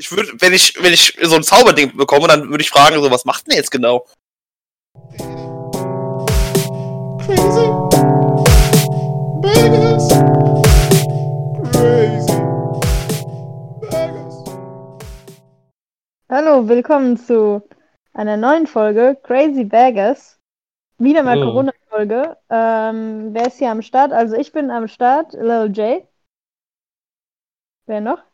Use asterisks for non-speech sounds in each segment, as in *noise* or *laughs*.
Ich würde, wenn ich, wenn ich so ein Zauberding bekomme, dann würde ich fragen, so, was macht denn jetzt genau? Crazy. Vegas. Crazy. Vegas. Hallo, willkommen zu einer neuen Folge Crazy Baggers. Wieder mal Hallo. Corona-Folge. Ähm, wer ist hier am Start? Also ich bin am Start, Lil J. Wer noch?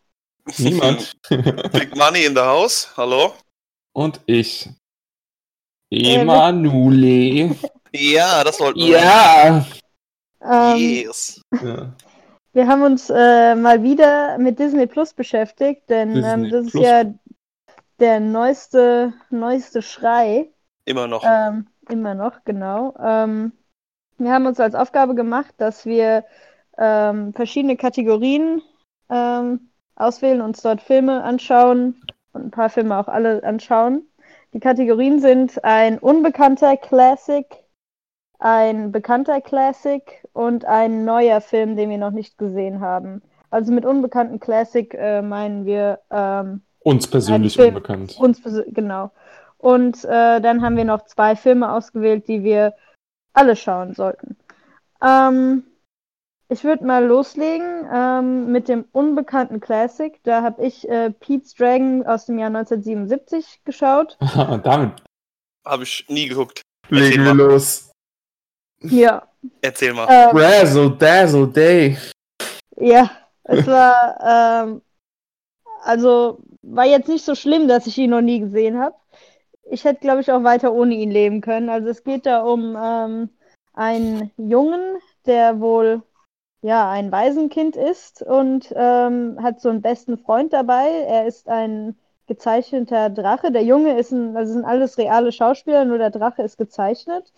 Niemand. *laughs* Big Money in the House, hallo? Und ich. Emanuele. Ja, das wollten wir. Ja. Ähm, Yes. ja. Wir haben uns äh, mal wieder mit Disney Plus beschäftigt, denn ähm, das ist Plus. ja der neueste, neueste Schrei. Immer noch. Ähm, immer noch, genau. Ähm, wir haben uns als Aufgabe gemacht, dass wir ähm, verschiedene Kategorien ähm, auswählen, uns dort Filme anschauen und ein paar Filme auch alle anschauen. Die Kategorien sind ein unbekannter Classic, ein bekannter Classic und ein neuer Film, den wir noch nicht gesehen haben. Also mit unbekannten Classic äh, meinen wir ähm, Uns persönlich Film. unbekannt. uns genau. Und äh, dann haben wir noch zwei Filme ausgewählt, die wir alle schauen sollten. Ähm, ich würde mal loslegen ähm, mit dem unbekannten Classic. Da habe ich äh, Pete's Dragon aus dem Jahr 1977 geschaut. *laughs* Haha, Damit Habe ich nie geguckt. legen wir los. Ja. Erzähl mal. Ähm, Razzle Dazzle Day. ja, es war *laughs* ähm, also war jetzt nicht so schlimm, dass ich ihn noch nie gesehen habe. Ich hätte, glaube ich, auch weiter ohne ihn leben können. Also es geht da um ähm, einen Jungen, der wohl ja ein Waisenkind ist und ähm, hat so einen besten Freund dabei. Er ist ein gezeichneter Drache. Der Junge ist ein, also sind alles reale Schauspieler, nur der Drache ist gezeichnet.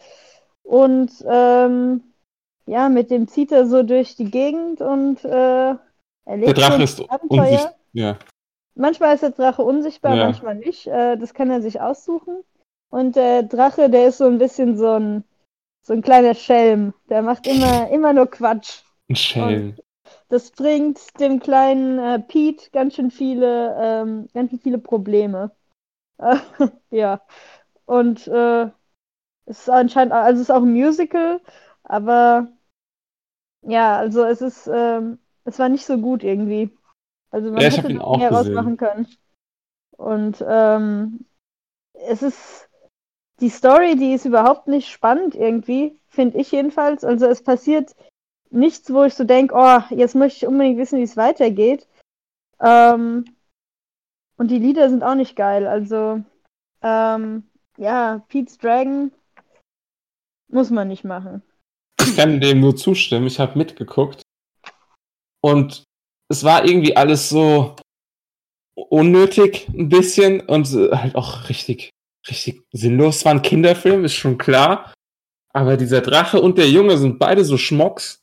Und ähm, ja, mit dem zieht er so durch die Gegend und äh, Der erlebt Drache so ist unsichtbar. Ja. Manchmal ist der Drache unsichtbar, Ja. manchmal nicht. Äh, das kann er sich aussuchen. Und der Drache, der ist so ein bisschen so ein, so ein kleiner Schelm. Der macht immer, immer nur Quatsch. *laughs* Ein Schelm. Das bringt dem kleinen äh, Pete ganz schön viele, ähm, ganz schön viele Probleme. *laughs* Ja. Und äh, es ist anscheinend, also es ist auch ein Musical, aber ja, also es ist, ähm, es war nicht so gut irgendwie. Also man Ja, hätte ihn auch mehr gesehen. rausmachen können. Und ähm, es ist die Story, die ist überhaupt nicht spannend irgendwie, finde ich jedenfalls. Also es passiert nichts, wo ich so denke, oh, jetzt möchte ich unbedingt wissen, wie es weitergeht. Ähm, und die Lieder sind auch nicht geil. Also, ähm, ja, Pete's Dragon muss man nicht machen. Ich kann dem nur zustimmen. Ich habe mitgeguckt. Und es war irgendwie alles so unnötig ein bisschen und halt auch richtig, richtig sinnlos. Es war ein Kinderfilm, ist schon klar. Aber dieser Drache und der Junge sind beide so Schmocks.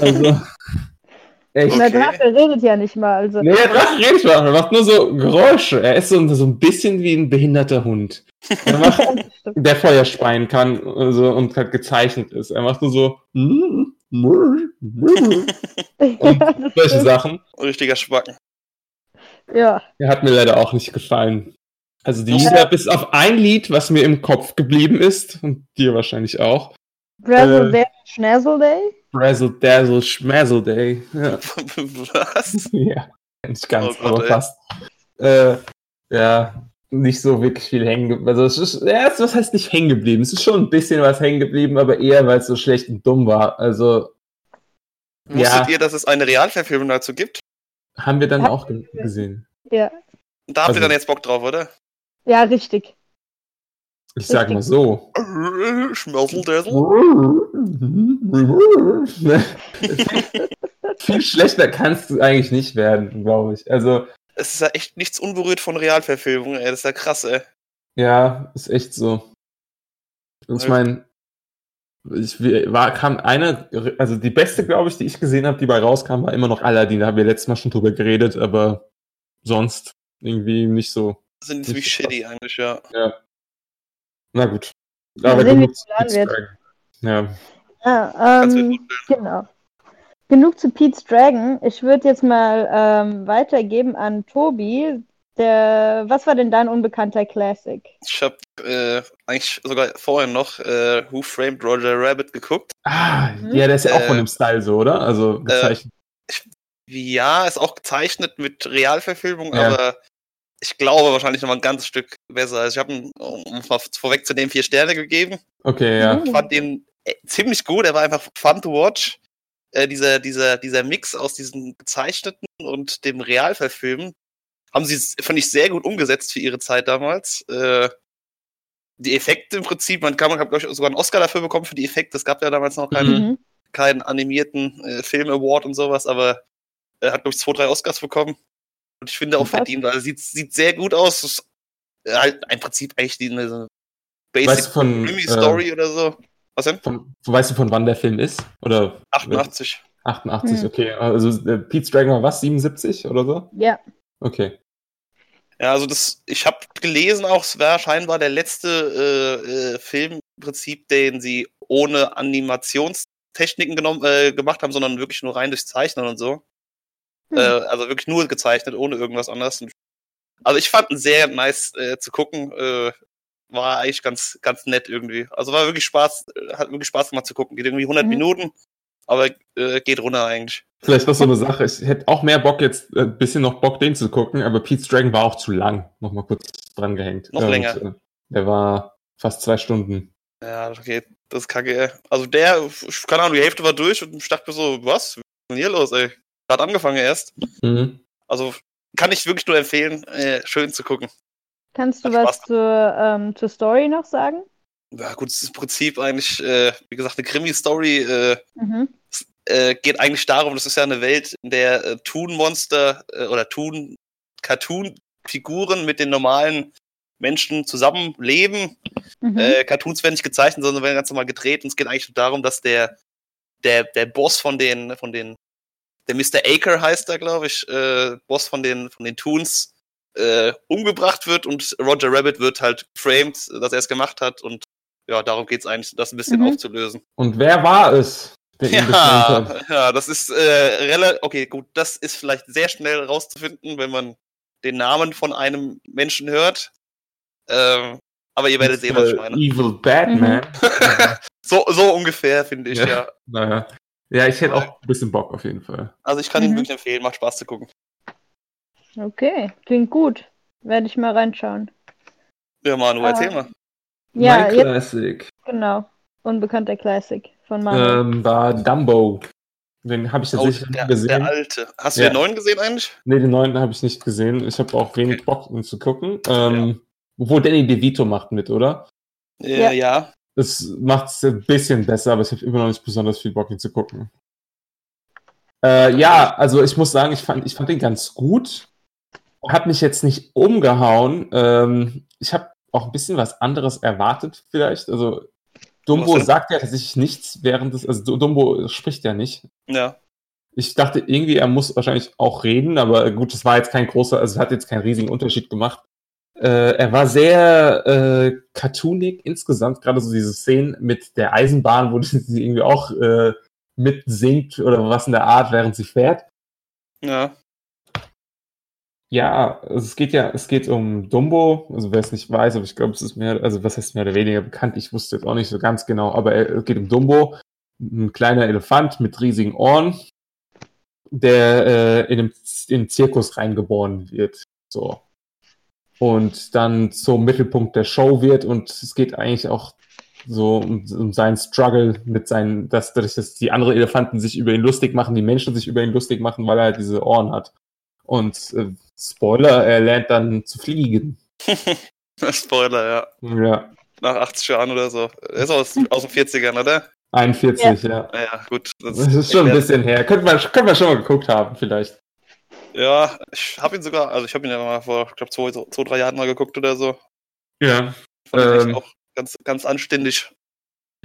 Also, *laughs* echt. Und der Okay. Drache redet ja nicht mal. Also, Nee, der Drache redet schon, er macht nur so Geräusche. Er ist so, so ein bisschen wie ein behinderter Hund. Er macht, *laughs* der Feuer speien kann also, und halt gezeichnet ist. Er macht nur so *laughs* und ja, solche. Sachen. Richtiger Schwacken. ja. Der hat mir leider auch nicht gefallen. Also die Ja. Lieder, bis auf ein Lied, was mir im Kopf geblieben ist, und dir wahrscheinlich auch. Brazzle Äh. Day, Schnazzle Day. Razzle Dazzle Schmazzle Day. Ja, *laughs* Was? ja. nicht ganz, Oh Gott, aber ey. fast. Äh, ja, nicht so wirklich viel hängen geblieben. Also es ist, ja, es- was heißt nicht hängen geblieben? Es ist schon ein bisschen was hängen geblieben, aber eher, weil es so schlecht und dumm war. Also Wusstet Ja. ihr, dass es eine Realverfilmung dazu gibt? haben wir dann Hab auch ge gesehen. Ja. Da habt Also- ihr dann jetzt Bock drauf, oder? ja, richtig. Ich sag mal so. *laughs* Schmelzeldazzle? *laughs* Viel schlechter kannst du eigentlich nicht werden, glaube ich. Also, Es ist ja echt nichts unberührt von Realverfilmungen, ey. Das ist ja krass, ey. ja, ist echt so. Und ich meine, ich war, kam eine, also die beste, glaube ich, die ich gesehen habe, die bei rauskam, war immer noch Aladdin. Da haben wir letztes Mal schon drüber geredet, aber sonst irgendwie nicht so. Das sind ziemlich shitty eigentlich, ja. Ja. Na gut. Aber sehen, wie genug zu wird. Ja. Ja, ähm, genau. genug zu Pete's Dragon. Ich würde jetzt mal ähm, weitergeben an Tobi. Der, was war denn dein unbekannter Classic? Ich habe äh, eigentlich sogar vorher noch äh, Who Framed Roger Rabbit geguckt. Ah, Mhm. ja, der ist ja auch Äh, von dem Style so, oder? Also gezeichnet. Ja, ist auch gezeichnet mit Realverfilmung, Ja. aber ich glaube wahrscheinlich noch mal ein ganzes Stück besser. Also ich habe ihm, um mal vorwegzunehmen, vier Sterne gegeben. okay, ja. Mhm. Ich fand den äh, ziemlich gut. Er war einfach fun to watch. Äh, dieser, dieser, dieser Mix aus diesen gezeichneten und dem Realverfilmen haben sie, fand ich, sehr gut umgesetzt für ihre Zeit damals. Äh, die Effekte im Prinzip, man kann, man hat, glaube ich, sogar einen Oscar dafür bekommen für die Effekte. Es gab ja damals noch keinen, Mhm. keinen animierten äh, Film-Award und sowas, aber er hat, glaube ich, zwei, drei Oscars bekommen. Und ich finde auch verdient, weil er sieht, sieht sehr gut aus. Es Ist, äh, halt im Prinzip eigentlich die, eine so Basic Weißt du von, äh, Story oder so. Was denn? Von, weißt du, von wann der Film ist? Oder 88. 88, Hm. okay. Also äh, Pete's Dragon war was? 77 oder so? Ja. Okay. Ja, also das, ich habe gelesen auch, es war scheinbar der letzte äh, äh, Film im Prinzip, den sie ohne Animationstechniken genommen, äh, gemacht haben, sondern wirklich nur rein durchs Zeichnen und so. Hm. Äh, also wirklich nur gezeichnet, ohne irgendwas anderes. Also ich fand ihn sehr nice äh, zu gucken. Äh, war eigentlich ganz, ganz nett irgendwie. Also war wirklich Spaß, äh, hat wirklich Spaß gemacht zu gucken. Geht irgendwie 100 Mhm. Minuten, aber äh, geht runter eigentlich. Vielleicht noch so eine Sache. Ich hätte auch mehr Bock jetzt, äh, ein bisschen noch Bock, den zu gucken, aber Pete's Dragon war auch zu lang. Nochmal kurz dran gehängt. Noch länger. äh, der war fast zwei Stunden. Ja, okay, das ist kacke. Also der, keine Ahnung, die Hälfte war durch und ich dachte mir so, was? Was ist denn hier los, ey? Gerade angefangen erst. Mhm. Also kann ich wirklich nur empfehlen, äh, schön zu gucken. Kannst du Hat was zur, ähm, zur Story noch sagen? Ja, gut, es ist im Prinzip eigentlich, äh, wie gesagt, eine Krimi-Story. Äh, Mhm. äh, geht eigentlich darum, das ist ja eine Welt, in der äh, Toon-Monster äh, oder Toon-Cartoon-Figuren mit den normalen Menschen zusammenleben. Mhm. Äh, Cartoons werden nicht gezeichnet, sondern werden ganz normal gedreht. Und es geht eigentlich nur darum, dass der, der, der Boss von den, von den, der Mr. Aker heißt er, glaube ich, äh, Boss von den, von den Toons, äh, umgebracht wird und Roger Rabbit wird halt framed, dass er es gemacht hat. Und ja, darum geht's eigentlich, das ein bisschen Mhm. aufzulösen. Und wer war es, der ihn gefilmt Ja, hat? *laughs* ja, das ist äh, relativ, okay, gut, das ist vielleicht sehr schnell rauszufinden, wenn man den Namen von einem Menschen hört. Ähm, aber ihr werdet sehen, was ich meine. Evil Batman. *laughs* So, so ungefähr, finde ich, Ja. ja. naja. Ja, ich hätte auch ein bisschen Bock auf jeden Fall. Also ich kann ihn Mhm. wirklich empfehlen, macht Spaß zu gucken. Okay, klingt gut. Werde ich mal reinschauen. Ja, Manu, Ah. erzähl mal. Ja, mein jetzt Classic genau. Unbekannter Classic von Manuel. ähm, war Dumbo. Den habe ich Oh, tatsächlich der, nicht gesehen. der alte. Hast du Ja. den neuen gesehen eigentlich? Nee, den neuen habe ich nicht gesehen. Ich habe auch wenig Bock, ihn zu gucken. Ähm, Obwohl Danny DeVito macht mit, oder? Äh, Ja. ja. Das macht es ein bisschen besser, aber ich habe immer noch nicht besonders viel Bock, ihn zu gucken. Äh, ja, also ich muss sagen, ich fand, ich fand den ganz gut. Hat mich jetzt nicht umgehauen. Ähm, ich habe auch ein bisschen was anderes erwartet, vielleicht. Also Dumbo sagt ja tatsächlich nichts während des, also Dumbo spricht ja nicht. Ja. Ich dachte irgendwie, er muss wahrscheinlich auch reden, aber gut, das war jetzt kein großer, also es hat jetzt keinen riesigen Unterschied gemacht. Äh, er war sehr äh, cartoonig insgesamt, gerade so diese Szenen mit der Eisenbahn, wo *laughs* sie irgendwie auch äh, mitsingt oder was in der Art, während sie fährt. Ja. Ja, also es geht ja, es geht um Dumbo, also wer es nicht weiß, aber ich glaube, es ist mehr, also was heißt mehr oder weniger bekannt, ich wusste jetzt auch nicht so ganz genau, aber es geht um Dumbo, ein kleiner Elefant mit riesigen Ohren, der äh, in, einem, in einen Zirkus reingeboren wird, so. Und dann zum Mittelpunkt der Show wird und es geht eigentlich auch so um, um seinen Struggle mit seinen, dass, dadurch, dass die anderen Elefanten sich über ihn lustig machen, die Menschen sich über ihn lustig machen, weil er halt diese Ohren hat. Und äh, Spoiler, er lernt dann zu fliegen. *laughs* Spoiler, ja. Ja, Nach 80 Jahren oder so. Er ist aus, aus den 40ern, oder? 41, ja. Ja, ja gut. Das ist schon ein bisschen her. Könnte man, könnte man schon mal geguckt haben, vielleicht. Ja, ich habe ihn sogar, also ich habe ihn ja mal vor, ich glaube, zwei, zwei, drei Jahren mal geguckt oder so. Ja. Fand ich Ähm. auch ganz, ganz anständig.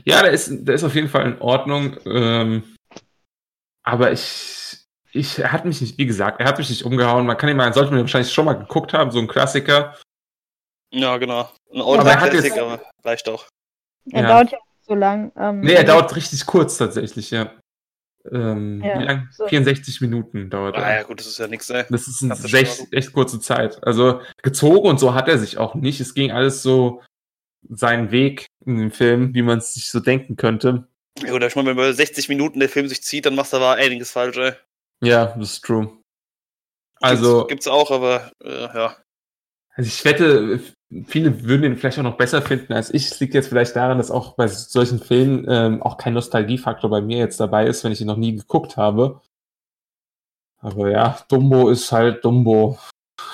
Ja, der ist, der ist auf jeden Fall in Ordnung. Ähm, aber ich, ich, er hat mich nicht, wie gesagt, er hat mich nicht umgehauen. Man kann ihn mal, sollte man wahrscheinlich schon mal geguckt haben, so ein Klassiker. Ja, genau. Ein er aber reicht auch. Er ja. dauert ja nicht so lang. Ähm, Nee, er dauert richtig kurz tatsächlich, ja. Ähm, Ja, wie lang? so. 64 Minuten dauert Ah er. ja, gut, das ist ja nichts, ey. Das ist eine echt, echt kurze Zeit. Also gezogen und so hat er sich auch nicht. Es ging alles so seinen Weg in dem Film, wie man es sich so denken könnte. Ja, gut, ich meine, wenn über 60 Minuten der Film sich zieht, dann machst du aber einiges falsch, ey. Ja, das ist true. Also, Gibt's, gibt's auch, aber äh, ja. also ich wette, viele würden ihn vielleicht auch noch besser finden als ich. Es liegt jetzt vielleicht daran, dass auch bei solchen Filmen ähm, auch kein Nostalgiefaktor bei mir jetzt dabei ist, wenn ich ihn noch nie geguckt habe. Aber ja, Dumbo ist halt Dumbo.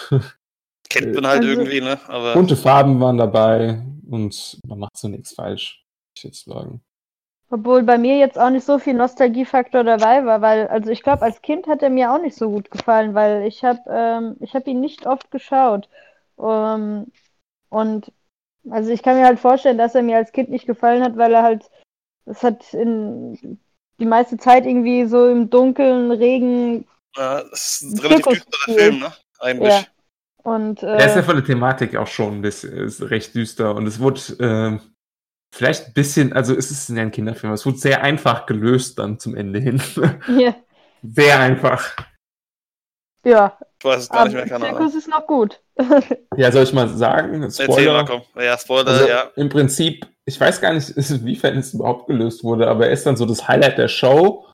*laughs* Kennt man halt Also- irgendwie, ne? Aber Bunte Farben waren dabei und man macht so nichts falsch, würde ich jetzt sagen. Obwohl bei mir jetzt auch nicht so viel Nostalgiefaktor dabei war, weil, also ich glaube, als Kind hat er mir auch nicht so gut gefallen, weil ich habe ähm, ich hab ihn nicht oft geschaut. Ähm, und also ich kann mir halt vorstellen, dass er mir als Kind nicht gefallen hat, weil er halt, es hat in die meiste Zeit irgendwie so im Dunkeln, Regen ja, das ist ein Ein relativ düsterer. Film, ne? Eigentlich. Ja. und Der ist ja äh, von der Thematik auch schon, das ist recht düster und es wurde ähm, vielleicht ein bisschen, also es ist ja ein Kinderfilm, es wurde sehr einfach gelöst dann zum Ende hin. ja, *laughs* sehr einfach. Ja, Ich weiß es gar nicht mehr, aber keine Ahnung. Zirkus ist noch gut. *laughs* Ja, soll ich mal sagen? Erzähl Spoiler. mal, komm. Ja, Spoiler, Also ja. im Prinzip, ich weiß gar nicht, *laughs* inwiefern es überhaupt gelöst wurde, aber er ist dann so das Highlight der Show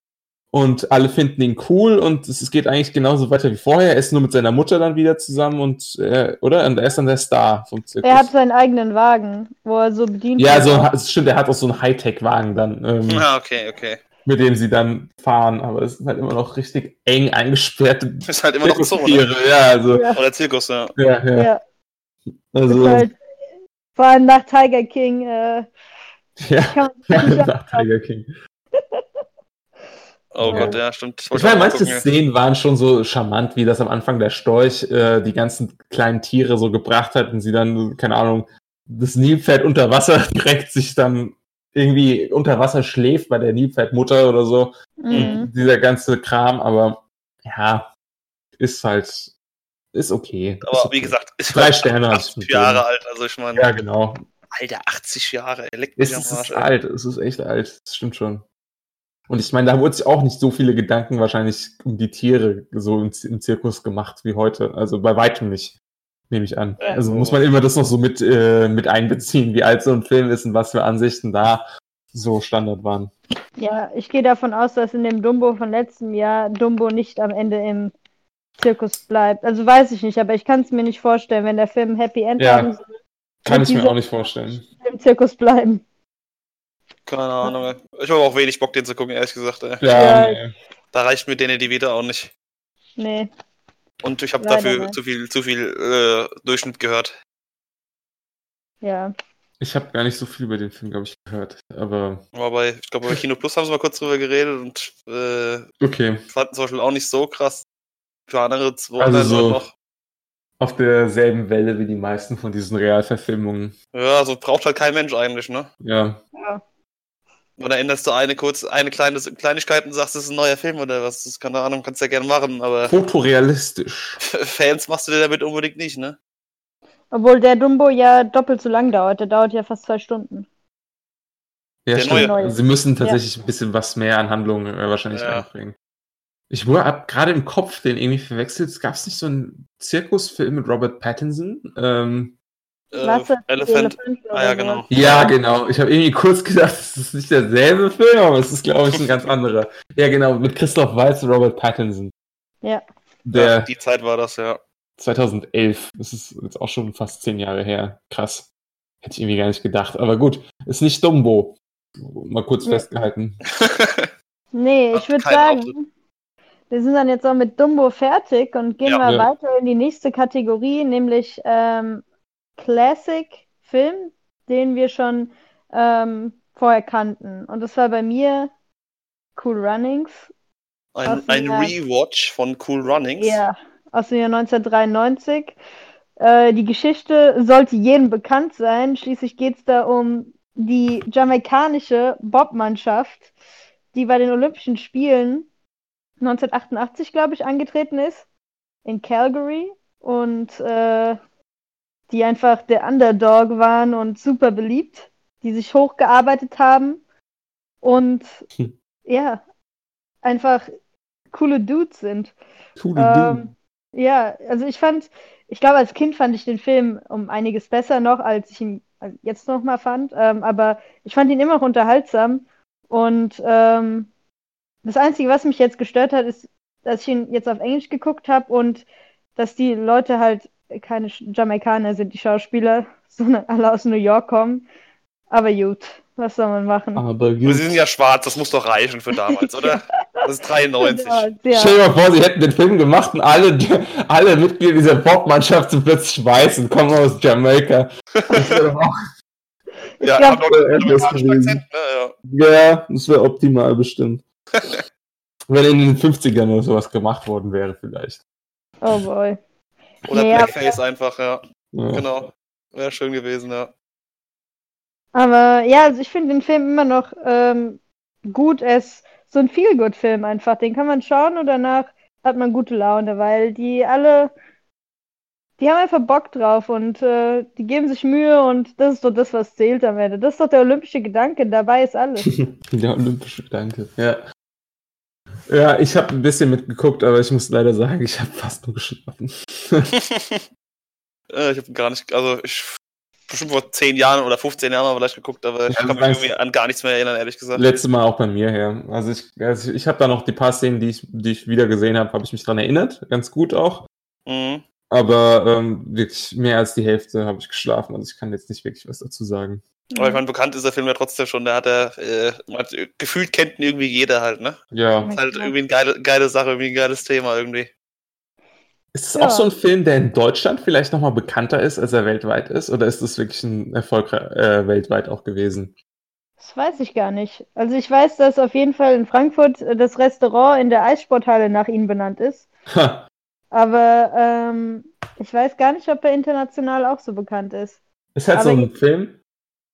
und alle finden ihn cool und es geht eigentlich genauso weiter wie vorher. Er ist nur mit seiner Mutter dann wieder zusammen und, äh, oder? Und er ist dann der Star vom Zirkus. Er hat seinen eigenen Wagen, wo er so bedient ja, wird so, auch. es stimmt, er hat auch so einen Hightech-Wagen dann, ähm, Ah, okay, okay. Mit dem sie dann fahren, aber es ist halt immer noch richtig eng eingesperrte Ist halt immer noch so, ne? Ja, also, Ja. Oder Zirkus, ja. ja, ja. Ja, Also, halt, vor allem nach Tiger King, äh, ja, *laughs* nach Tiger King. Oh. Gott, ja, stimmt. Ich wollte meine, manche gucken. Szenen waren schon so charmant, wie das am Anfang der Storch äh, die ganzen kleinen Tiere so gebracht hat und sie dann, keine Ahnung, das Nilpferd unter Wasser *laughs* direkt sich dann irgendwie unter Wasser schläft bei der Nilpferdmutter oder so. Mhm. Und dieser ganze Kram, aber ja, ist halt, ist okay. ist Aber okay. wie gesagt, ist Drei halt Sterne hab ich 80 mit Jahre alt, also ich meine, Ja, genau. Alter, 80 Jahre, leckt Es ist, ist alt, es ist echt alt, das stimmt schon. Und ich meine, da wurde sich auch nicht so viele Gedanken wahrscheinlich um die Tiere so im Zirkus gemacht wie heute. Also bei weitem nicht, nehme ich an. Also muss man immer das noch so mit, äh, mit einbeziehen, wie alt so ein Film ist und was für Ansichten da so Standard waren. Ja, ich gehe davon aus, dass in dem Dumbo von letztem Jahr Dumbo nicht am Ende im Zirkus bleibt. Also weiß ich nicht, aber ich kann es mir nicht vorstellen, wenn der Film Happy End Ja. haben soll, Kann ich mir auch nicht vorstellen. im Zirkus bleiben. Keine Ahnung. ey. Ich habe auch wenig Bock, den zu gucken, ehrlich gesagt. Ey. Ja, Ja. nee. Da reicht mir denen die wieder auch nicht. Nee. Und ich habe dafür nicht. zu viel, zu viel äh, Durchschnitt gehört. Ja. ich habe gar nicht so viel über den Film, glaube ich, gehört. Aber Aber bei, ich glaube, bei Kino Plus haben sie mal kurz drüber geredet und äh, okay. fanden zum Beispiel auch nicht so krass. Für andere zwei Also andere so- noch. Auf derselben Welle wie die meisten von diesen Realverfilmungen. Ja, so braucht halt kein Mensch eigentlich, ne? Ja. ja. Oder änderst du eine kurz, eine kleine Kleinigkeit und sagst, das ist ein neuer Film oder was? Das keine Ahnung, kannst du ja gerne machen, aber *laughs* Fotorealistisch. Fans machst du dir damit unbedingt nicht, ne? Obwohl der Dumbo ja doppelt so lang dauert. Der dauert ja fast zwei Stunden. Ja, Der stimmt. neue. Sie müssen tatsächlich ein bisschen was mehr an Handlung äh, wahrscheinlich Ja. einbringen. Ich wurde gerade im Kopf den irgendwie verwechselt. Gab es nicht so einen Zirkusfilm mit Robert Pattinson? Ähm, Äh, Elephant. Elefant oder Ah ja, genau. ja, genau. Ich habe irgendwie kurz gedacht, es ist nicht derselbe Film, aber es ist, glaube ich, ein ganz anderer. Ja, genau, mit Christoph Waltz und Robert Pattinson. Ja. Der Ja, die Zeit war das, ja. 2011. Das ist jetzt auch schon fast zehn Jahre her. Krass. Hätte ich irgendwie gar nicht gedacht. Aber gut, ist nicht Dumbo. Mal kurz Ja. festgehalten. *laughs* Nee, ich würde sagen, wir sind dann jetzt auch mit Dumbo fertig und gehen Ja. mal Ja. weiter in die nächste Kategorie, nämlich ähm, Classic Film, den wir schon ähm, vorher kannten. Und das war bei mir Cool Runnings. Ein, ein Rewatch von Cool Runnings. Ja, aus dem Jahr 1993. Äh, die Geschichte sollte jedem bekannt sein. Schließlich geht es da um die jamaikanische Bobmannschaft, die bei den Olympischen Spielen 1988, glaube ich, angetreten ist. In Calgary. Und äh, die einfach der Underdog waren und super beliebt. Die sich hochgearbeitet haben. Und Hm. ja, einfach coole Dudes sind. Coole Ähm, ja, also ich fand, ich glaube, als Kind fand ich den Film um einiges besser noch, als ich ihn jetzt noch mal fand. Ähm, aber ich fand ihn immer noch unterhaltsam. Und ähm, das Einzige, was mich jetzt gestört hat, ist, dass ich ihn jetzt auf Englisch geguckt habe und dass die Leute halt keine Jamaikaner sind, die Schauspieler, *laughs* sondern alle aus New York kommen. Aber gut, was soll man machen? Aber gut. sie sind ja schwarz, das muss doch reichen für damals, oder? Das ist 93. Ja, ja. Stell dir mal vor, sie hätten den Film gemacht und alle, alle Mitglieder dieser Popmannschaft sind plötzlich weiß und kommen aus Jamaika. Ja, glaub, auch einen. Akzent, ne? Ja. Ja, das wäre optimal bestimmt. *laughs* Wenn in den 50ern oder sowas gemacht worden wäre, vielleicht. oh boy. Oder aber- Blackface einfach, ja. Ja. Genau. Wäre schön gewesen, ja. Aber ja, also ich finde den Film immer noch ähm, gut. Er ist so ein Feel-Good-Film einfach. Den kann man schauen und danach hat man gute Laune, weil die alle, die haben einfach Bock drauf und äh, die geben sich Mühe und das ist doch das, was zählt am Ende. Das ist doch der olympische Gedanke. Dabei ist alles. *laughs* Der olympische Gedanke, ja. Ja, ich habe ein bisschen mitgeguckt, aber ich muss leider sagen, ich habe fast nur geschlafen. *laughs* Äh, ich habe gar nicht, also ich bestimmt vor 10 Jahren oder 15 Jahren mal vielleicht geguckt, aber ich Ja, kann mich irgendwie an gar nichts mehr erinnern, ehrlich gesagt. Letztes Mal auch bei mir her. Also ich, also ich habe da noch die paar Szenen, die ich, die ich wieder gesehen habe, habe ich mich dran erinnert. Ganz gut auch. Mhm. Aber ähm, wirklich mehr als die Hälfte habe ich geschlafen. Also ich kann jetzt nicht wirklich was dazu sagen. Aber ich meine, bekannt ist der Film ja trotzdem schon, der hat er, äh, hat, gefühlt kennt ihn irgendwie jeder halt, ne? Ja. Ist halt irgendwie eine geile, geile Sache, irgendwie ein geiles Thema irgendwie. Ist es Ja. auch so ein Film, der in Deutschland vielleicht nochmal bekannter ist, als er weltweit ist? Oder ist es wirklich ein Erfolg äh, weltweit auch gewesen? Das weiß ich gar nicht. Also ich weiß, dass auf jeden Fall in Frankfurt äh, das Restaurant in der Eissporthalle nach ihm benannt ist. Ha, Aber ähm, ich weiß gar nicht, ob er international auch so bekannt ist. ist halt Aber so ein Film,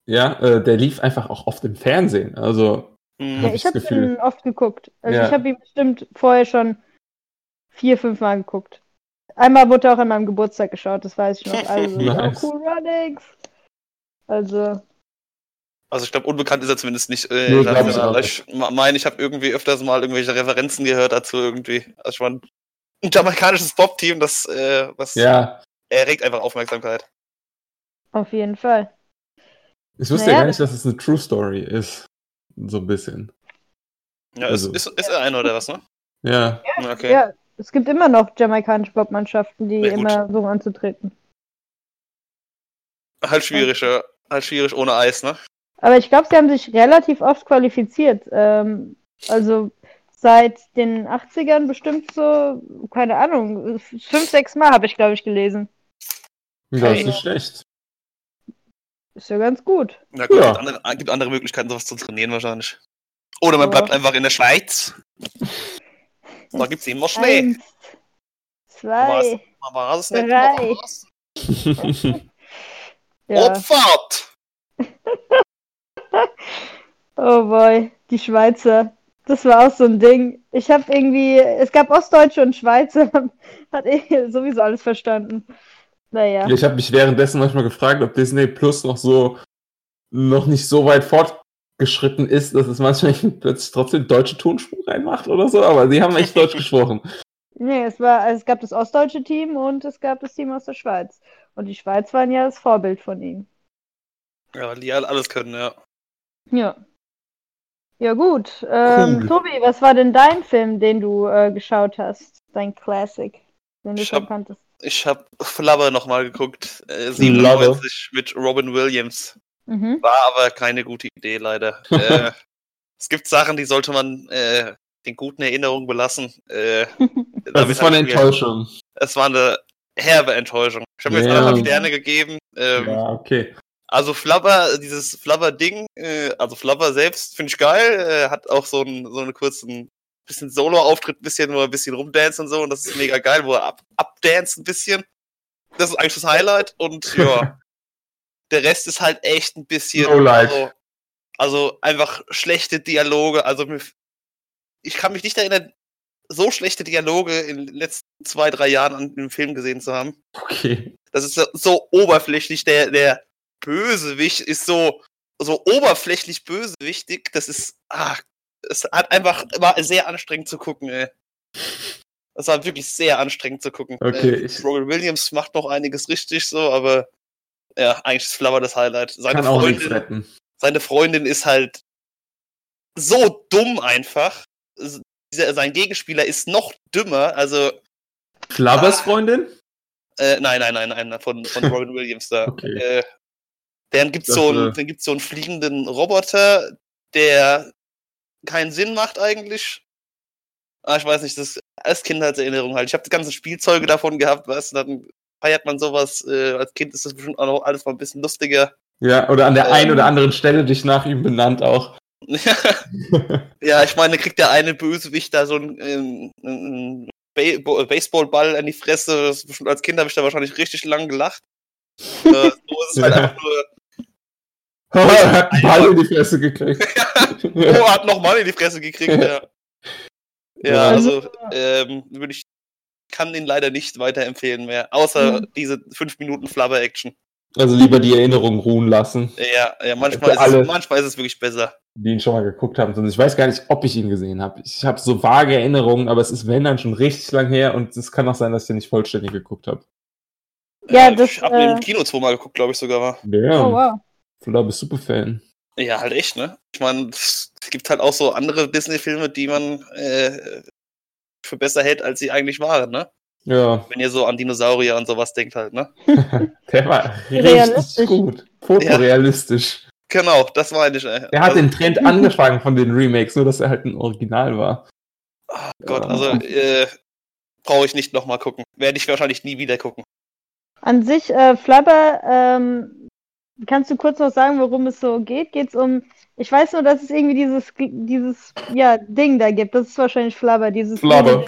ja, äh, der lief einfach auch oft im Fernsehen. Also, Mhm. Ja, Hab ich ich habe das ihn oft geguckt. Also Ja. ich habe ihn bestimmt vorher schon vier, fünf Mal geguckt. Einmal wurde er auch an meinem Geburtstag geschaut, das weiß ich noch. Also, *laughs* Nice. oh, cool Runnings. Also, Also ich glaube, unbekannt ist er zumindest nicht. Äh, Nee, glaub ich ich meine, ich habe irgendwie öfters mal irgendwelche Referenzen gehört dazu irgendwie. Also ich meine, ein *laughs* jamaikanisches Pop-Team, das äh, was ja, erregt einfach Aufmerksamkeit. auf jeden Fall. Ich wusste Naja, ja gar nicht, dass es eine True Story ist. So ein bisschen. Ja, Also- ist, ist, ist er einer oder was, ne? Ja. Okay. Ja, es gibt immer noch jamaikanische Popmannschaften, die gut. immer so anzutreten. Halt schwierig, ja. Halt schwierig ohne Eis, ne? Aber ich glaube, sie haben sich relativ oft qualifiziert. Ähm, also seit den 80ern bestimmt so, keine Ahnung, fünf, sechs Mal habe ich, glaube ich, gelesen. Das Okay. ist nicht schlecht. Ist ja ganz gut. Na gut, Ja. gibt, andere, gibt andere Möglichkeiten, sowas zu trainieren wahrscheinlich. Oder man Ja. bleibt einfach in der Schweiz. *laughs* Da gibt's immer Schnee. Eins, zwei, Man war es nicht. Drei. *laughs* ja. Abfahrt! *laughs* Oh boy, die Schweizer. Das war auch so ein Ding. Ich habe irgendwie, es gab Ostdeutsche und Schweizer, hat eh sowieso alles verstanden. Naja. Ich habe mich währenddessen manchmal gefragt, ob Disney Plus noch so noch nicht so weit fortgeschritten ist, dass es manchmal *laughs* plötzlich trotzdem deutsche Tonspur reinmacht oder so, aber sie haben echt Deutsch *laughs* gesprochen. Nee, es war, also es gab das ostdeutsche Team und es gab das Team aus der Schweiz. Und die Schweiz waren ja das Vorbild von ihnen. Ja, weil die alle alles können, ja. Ja. Ja, gut. Ähm, Cool. Tobi, was war denn dein Film, den du äh, geschaut hast? Dein Classic, den du Ich schon hab- kanntest? Ich habe Flubber nochmal geguckt. Äh, 97 mit Robin Williams. Mhm. War aber keine gute Idee, leider. *laughs* äh, es gibt Sachen, die sollte man äh, den guten Erinnerungen belassen. Äh, *laughs* Das mal eine Enttäuschung. Es war eine herbe Enttäuschung. Ich habe mir jetzt Ja. anderthalb Sterne gegeben. Ähm, Ja, okay. Also Flubber, dieses Flubber-Ding, äh, also Flubber selbst finde ich geil. Äh, hat auch so einen so einen kurzen bisschen Solo-Auftritt, bisschen, er ein bisschen rumdance und so. Und das ist mega geil, wo er ab, abdance ein bisschen. Das ist eigentlich das Highlight. Und ja, *laughs* der Rest ist halt echt ein bisschen. Lowlight. Also, also einfach schlechte Dialoge. Also ich kann mich nicht erinnern, so schlechte Dialoge in den letzten zwei, drei Jahren an dem Film gesehen zu haben. Okay. Das ist so, so oberflächlich. Der, der Bösewicht ist so, so oberflächlich bösewichtig. Das ist, ah, es hat einfach, war sehr anstrengend zu gucken, ey. Es war wirklich sehr anstrengend zu gucken. Okay, Äh, Robin Williams macht noch einiges richtig so, aber ja, eigentlich ist Flubber das Highlight. Seine Kann auch nichts Freundin, retten. seine Freundin ist halt so dumm einfach. Sein Gegenspieler ist noch dümmer, also Flabbers Ah. Freundin? Äh, nein, nein, nein, nein, von, von Robin *laughs* Williams da. Okay. Äh, dann gibt's Das, so einen, dann gibt's so einen fliegenden Roboter, der keinen Sinn macht eigentlich. Ah, ich weiß nicht, das ist alles Kindheitserinnerung halt. Ich habe die ganzen Spielzeuge davon gehabt, weißt du, dann feiert man sowas. Äh, als Kind ist das bestimmt auch noch alles mal ein bisschen lustiger. Ja, oder an der einen Ähm. oder anderen Stelle dich nach ihm benannt auch. *laughs* *laughs* ja, ich meine, kriegt der eine Bösewicht da so einen, ähm, einen Ba- Bo- Baseballball an die Fresse. Das bestimmt, als Kind habe ich da wahrscheinlich richtig lang gelacht. äh, so ist es halt Ja. einfach nur, hat einen Ball in die Fresse gekriegt. *laughs* Oh, hat noch Mann in die Fresse gekriegt, ja. Ja, Ja. also ähm, würde ich kann ihn leider nicht weiterempfehlen mehr, außer Mhm. diese 5 Minuten Flubber-Action. Also lieber die Erinnerung ruhen lassen, Ja, ja manchmal, ist alle. es, manchmal ist es wirklich besser. die ihn schon mal geguckt haben. Sonst ich weiß gar nicht, ob ich ihn gesehen habe. Ich habe so vage Erinnerungen, aber es ist wenn dann schon richtig lang her und es kann auch sein, dass ich den nicht vollständig geguckt habe. Ja, Äh, das, ich habe äh, im Kino zweimal geguckt, glaube ich sogar mal. Ja, Oh, wow. Flabb ist Superfan. Ja, halt echt, ne? Ich meine, es gibt halt auch so andere Disney-Filme, die man äh, für besser hält, als sie eigentlich waren, ne? Ja, Wenn ihr so an Dinosaurier und sowas denkt halt, ne? *laughs* der war richtig Realistisch. gut. Fotorealistisch. Genau, das meine ich. Ey. Er hat also, den Trend *laughs* angefangen von den Remakes, nur dass er halt ein Original war. oh Gott, Ja. also äh, brauche ich nicht nochmal gucken. Werde ich wahrscheinlich nie wieder gucken. An sich, äh, Flubber, ähm, kannst du kurz noch sagen, worum es so geht? Geht's um, ich weiß nur, dass es irgendwie dieses, dieses, ja, Ding da gibt. Das ist wahrscheinlich Flubber, dieses. Flubber.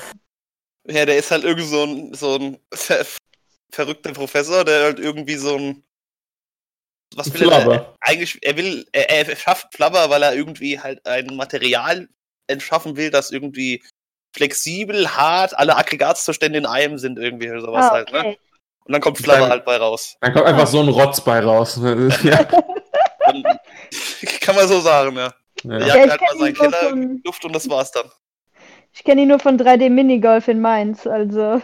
Ja, der ist halt irgendwie so ein, so ein ver verrückter Professor, der halt irgendwie so ein. Was will er? Flubber. Eigentlich, er will, er, er schafft Flubber, weil er irgendwie halt ein Material entschaffen will, das irgendwie flexibel, hart, alle Aggregatzustände in einem sind, irgendwie oder sowas Ah, halt, ne? Und dann kommt Dann- halt bei raus. Dann kommt einfach so ein Rotz bei raus. *laughs* ja. *laughs* Kann man so sagen, ja. Der Ja. Ja, jagt ich halt mal seinen ihn nur Keller von- in die Luft und das war's dann. Ich kenne ihn nur von 3D Minigolf in Mainz, also.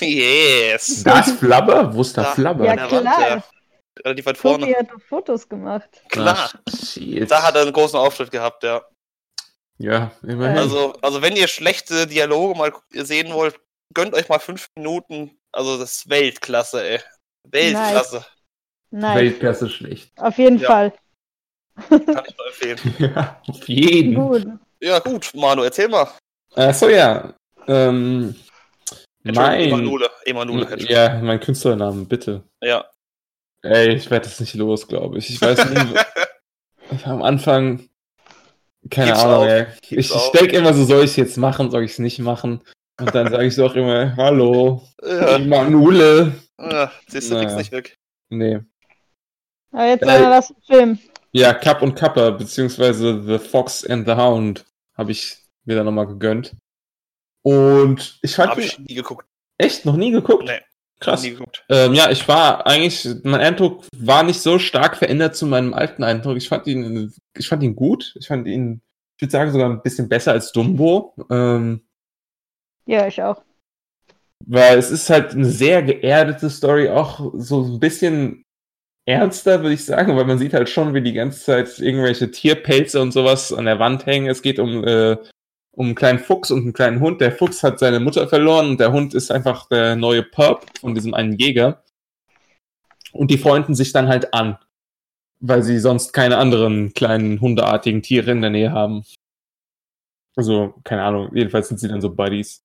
Yes! Das Flubber? Wo ist der Da. Flubber? Ja, der Wand, klar. ja. Relativ weit vorne. Tobi hat doch Fotos gemacht. Klar. Ach. Da hat er einen großen Auftritt gehabt, ja. Ja, immerhin. Also, also wenn ihr schlechte Dialoge mal sehen wollt, gönnt euch mal fünf Minuten. Also das ist Weltklasse, ey. Weltklasse. Nice. Weltklasse schlecht. Auf jeden Ja. Fall. *laughs* Kann ich nur empfehlen. Ja, auf jeden. Gut. Ja, gut, Manu, erzähl mal. Achso, ja. Ähm, mein, Emanuele. Emanuele, ja, mein Künstlernamen, bitte. Ja. Ey, ich werde das nicht los, glaube ich. Ich weiß nicht. *laughs* am Anfang. Keine Gib's Ahnung, auf. ey. Ich, Gib's ich denke immer so, soll ich es jetzt machen, soll ich es nicht machen? Und dann sage ich doch immer, hallo, Ja, Manule. ja siehst du, Naja. kriegst nicht weg. Nee. Aber jetzt Äh, sagen wir was zum Film. Ja, Cup und Kappa, beziehungsweise The Fox and the Hound, habe ich mir dann nochmal gegönnt. Und ich fand Hab ich nie geguckt. echt noch nie geguckt. Nee, Krass. nie geguckt. Ähm, ja, ich war eigentlich, mein Eindruck war nicht so stark verändert zu meinem alten Eindruck. Ich fand ihn, ich fand ihn gut. Ich fand ihn, ich würde sagen, sogar ein bisschen besser als Dumbo. Ähm, Ja, ich auch. weil es ist halt eine sehr geerdete Story, auch so ein bisschen ernster, würde ich sagen, weil man sieht halt schon, wie die ganze Zeit irgendwelche Tierpelze und sowas an der Wand hängen. Es geht um, äh, um einen kleinen Fuchs und einen kleinen Hund. Der Fuchs hat seine Mutter verloren und der Hund ist einfach der neue Perp von diesem einen Jäger. Und die freunden sich dann halt an, weil sie sonst keine anderen kleinen hundeartigen Tiere in der Nähe haben. Also, keine Ahnung, jedenfalls sind sie dann so Buddies.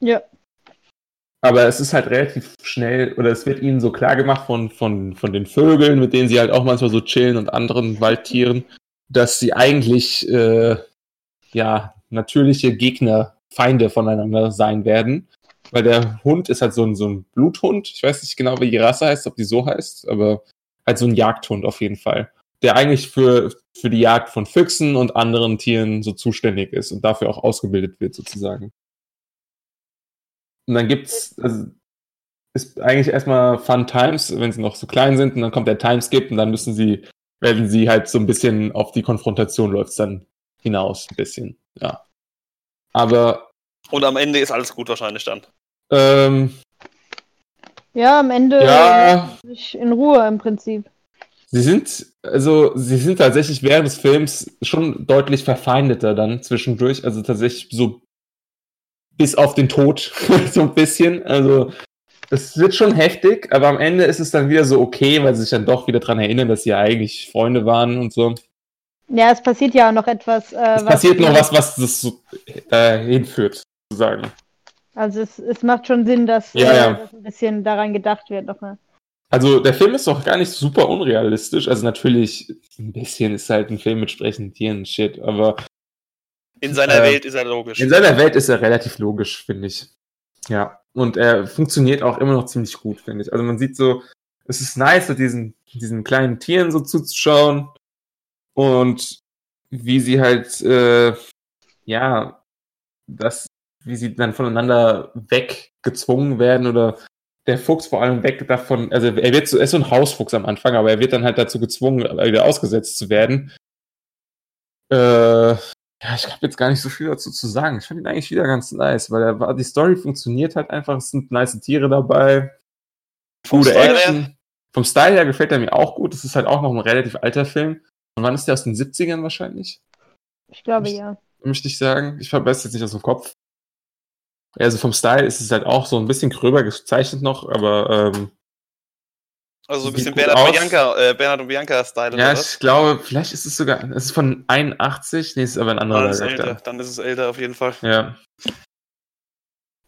Ja. Aber es ist halt relativ schnell, oder es wird ihnen so klar gemacht von, von, von den Vögeln, mit denen sie halt auch manchmal so chillen und anderen Waldtieren, dass sie eigentlich, äh, ja, natürliche Gegner, Feinde voneinander sein werden. Weil der Hund ist halt so ein, so ein Bluthund. Ich weiß nicht genau, wie die Rasse heißt, ob die so heißt, aber halt so ein Jagdhund auf jeden Fall. Der eigentlich für, für die Jagd von Füchsen und anderen Tieren so zuständig ist und dafür auch ausgebildet wird, sozusagen. Und dann gibt's, also, ist eigentlich erstmal Fun Times, wenn sie noch so klein sind, und dann kommt der Timeskip und dann müssen sie, werden sie halt so ein bisschen auf die Konfrontation läuft's dann hinaus ein bisschen, ja. Aber Und am Ende ist alles gut wahrscheinlich dann. ähm, Ja, am Ende ja, ich in Ruhe im Prinzip. sie sind, also sie sind tatsächlich während des Films schon deutlich verfeindeter dann zwischendurch, also tatsächlich so bis auf den Tod *laughs* so ein bisschen. Also es wird schon heftig, aber am Ende ist es dann wieder so okay, weil sie sich dann doch wieder dran erinnern, dass sie ja eigentlich Freunde waren und so. Ja, es passiert ja auch noch etwas. Äh, Es passiert noch was, was das so äh, hinführt, sozusagen. Also es, es macht schon Sinn, dass, Ja, äh, ja. dass ein bisschen daran gedacht wird nochmal. Also der Film ist doch gar nicht super unrealistisch. Also natürlich, ein bisschen ist halt ein Film mit sprechenden Tieren, shit, aber In seiner Äh, Welt ist er logisch. in seiner Welt ist er relativ logisch, finde ich. Ja. Und er funktioniert auch immer noch ziemlich gut, finde ich. Also man sieht so, es ist nice, mit diesen, diesen kleinen Tieren so zuzuschauen und wie sie halt, äh, ja, das, wie sie dann voneinander weggezwungen werden oder der Fuchs vor allem weg davon, also er wird so, er ist so ein Hausfuchs am Anfang, aber er wird dann halt dazu gezwungen, wieder ausgesetzt zu werden. Äh, ja, ich habe jetzt gar nicht so viel dazu zu sagen. Ich finde ihn eigentlich wieder ganz nice, weil er war, die Story funktioniert halt einfach, es sind nice Tiere dabei, Vom gute Style her? Action. Vom Style her gefällt er mir auch gut. Es ist halt auch noch ein relativ alter Film. Und wann ist der aus den 70ern wahrscheinlich? Ich glaube Ich- ja. Möchte ich sagen. Ich verbessere jetzt nicht aus dem Kopf. Also vom Style ist es halt auch so ein bisschen gröber gezeichnet noch, aber ähm, Also so ein bisschen Bernhard, aus. Bianca, äh, Bernhard und Bianca-Style ja, oder was? ich glaube, vielleicht ist es sogar, es ist von 81, nee, es ist aber ein Ah, anderer das ist Charakter. älter. Dann ist es älter auf jeden Fall. Ja.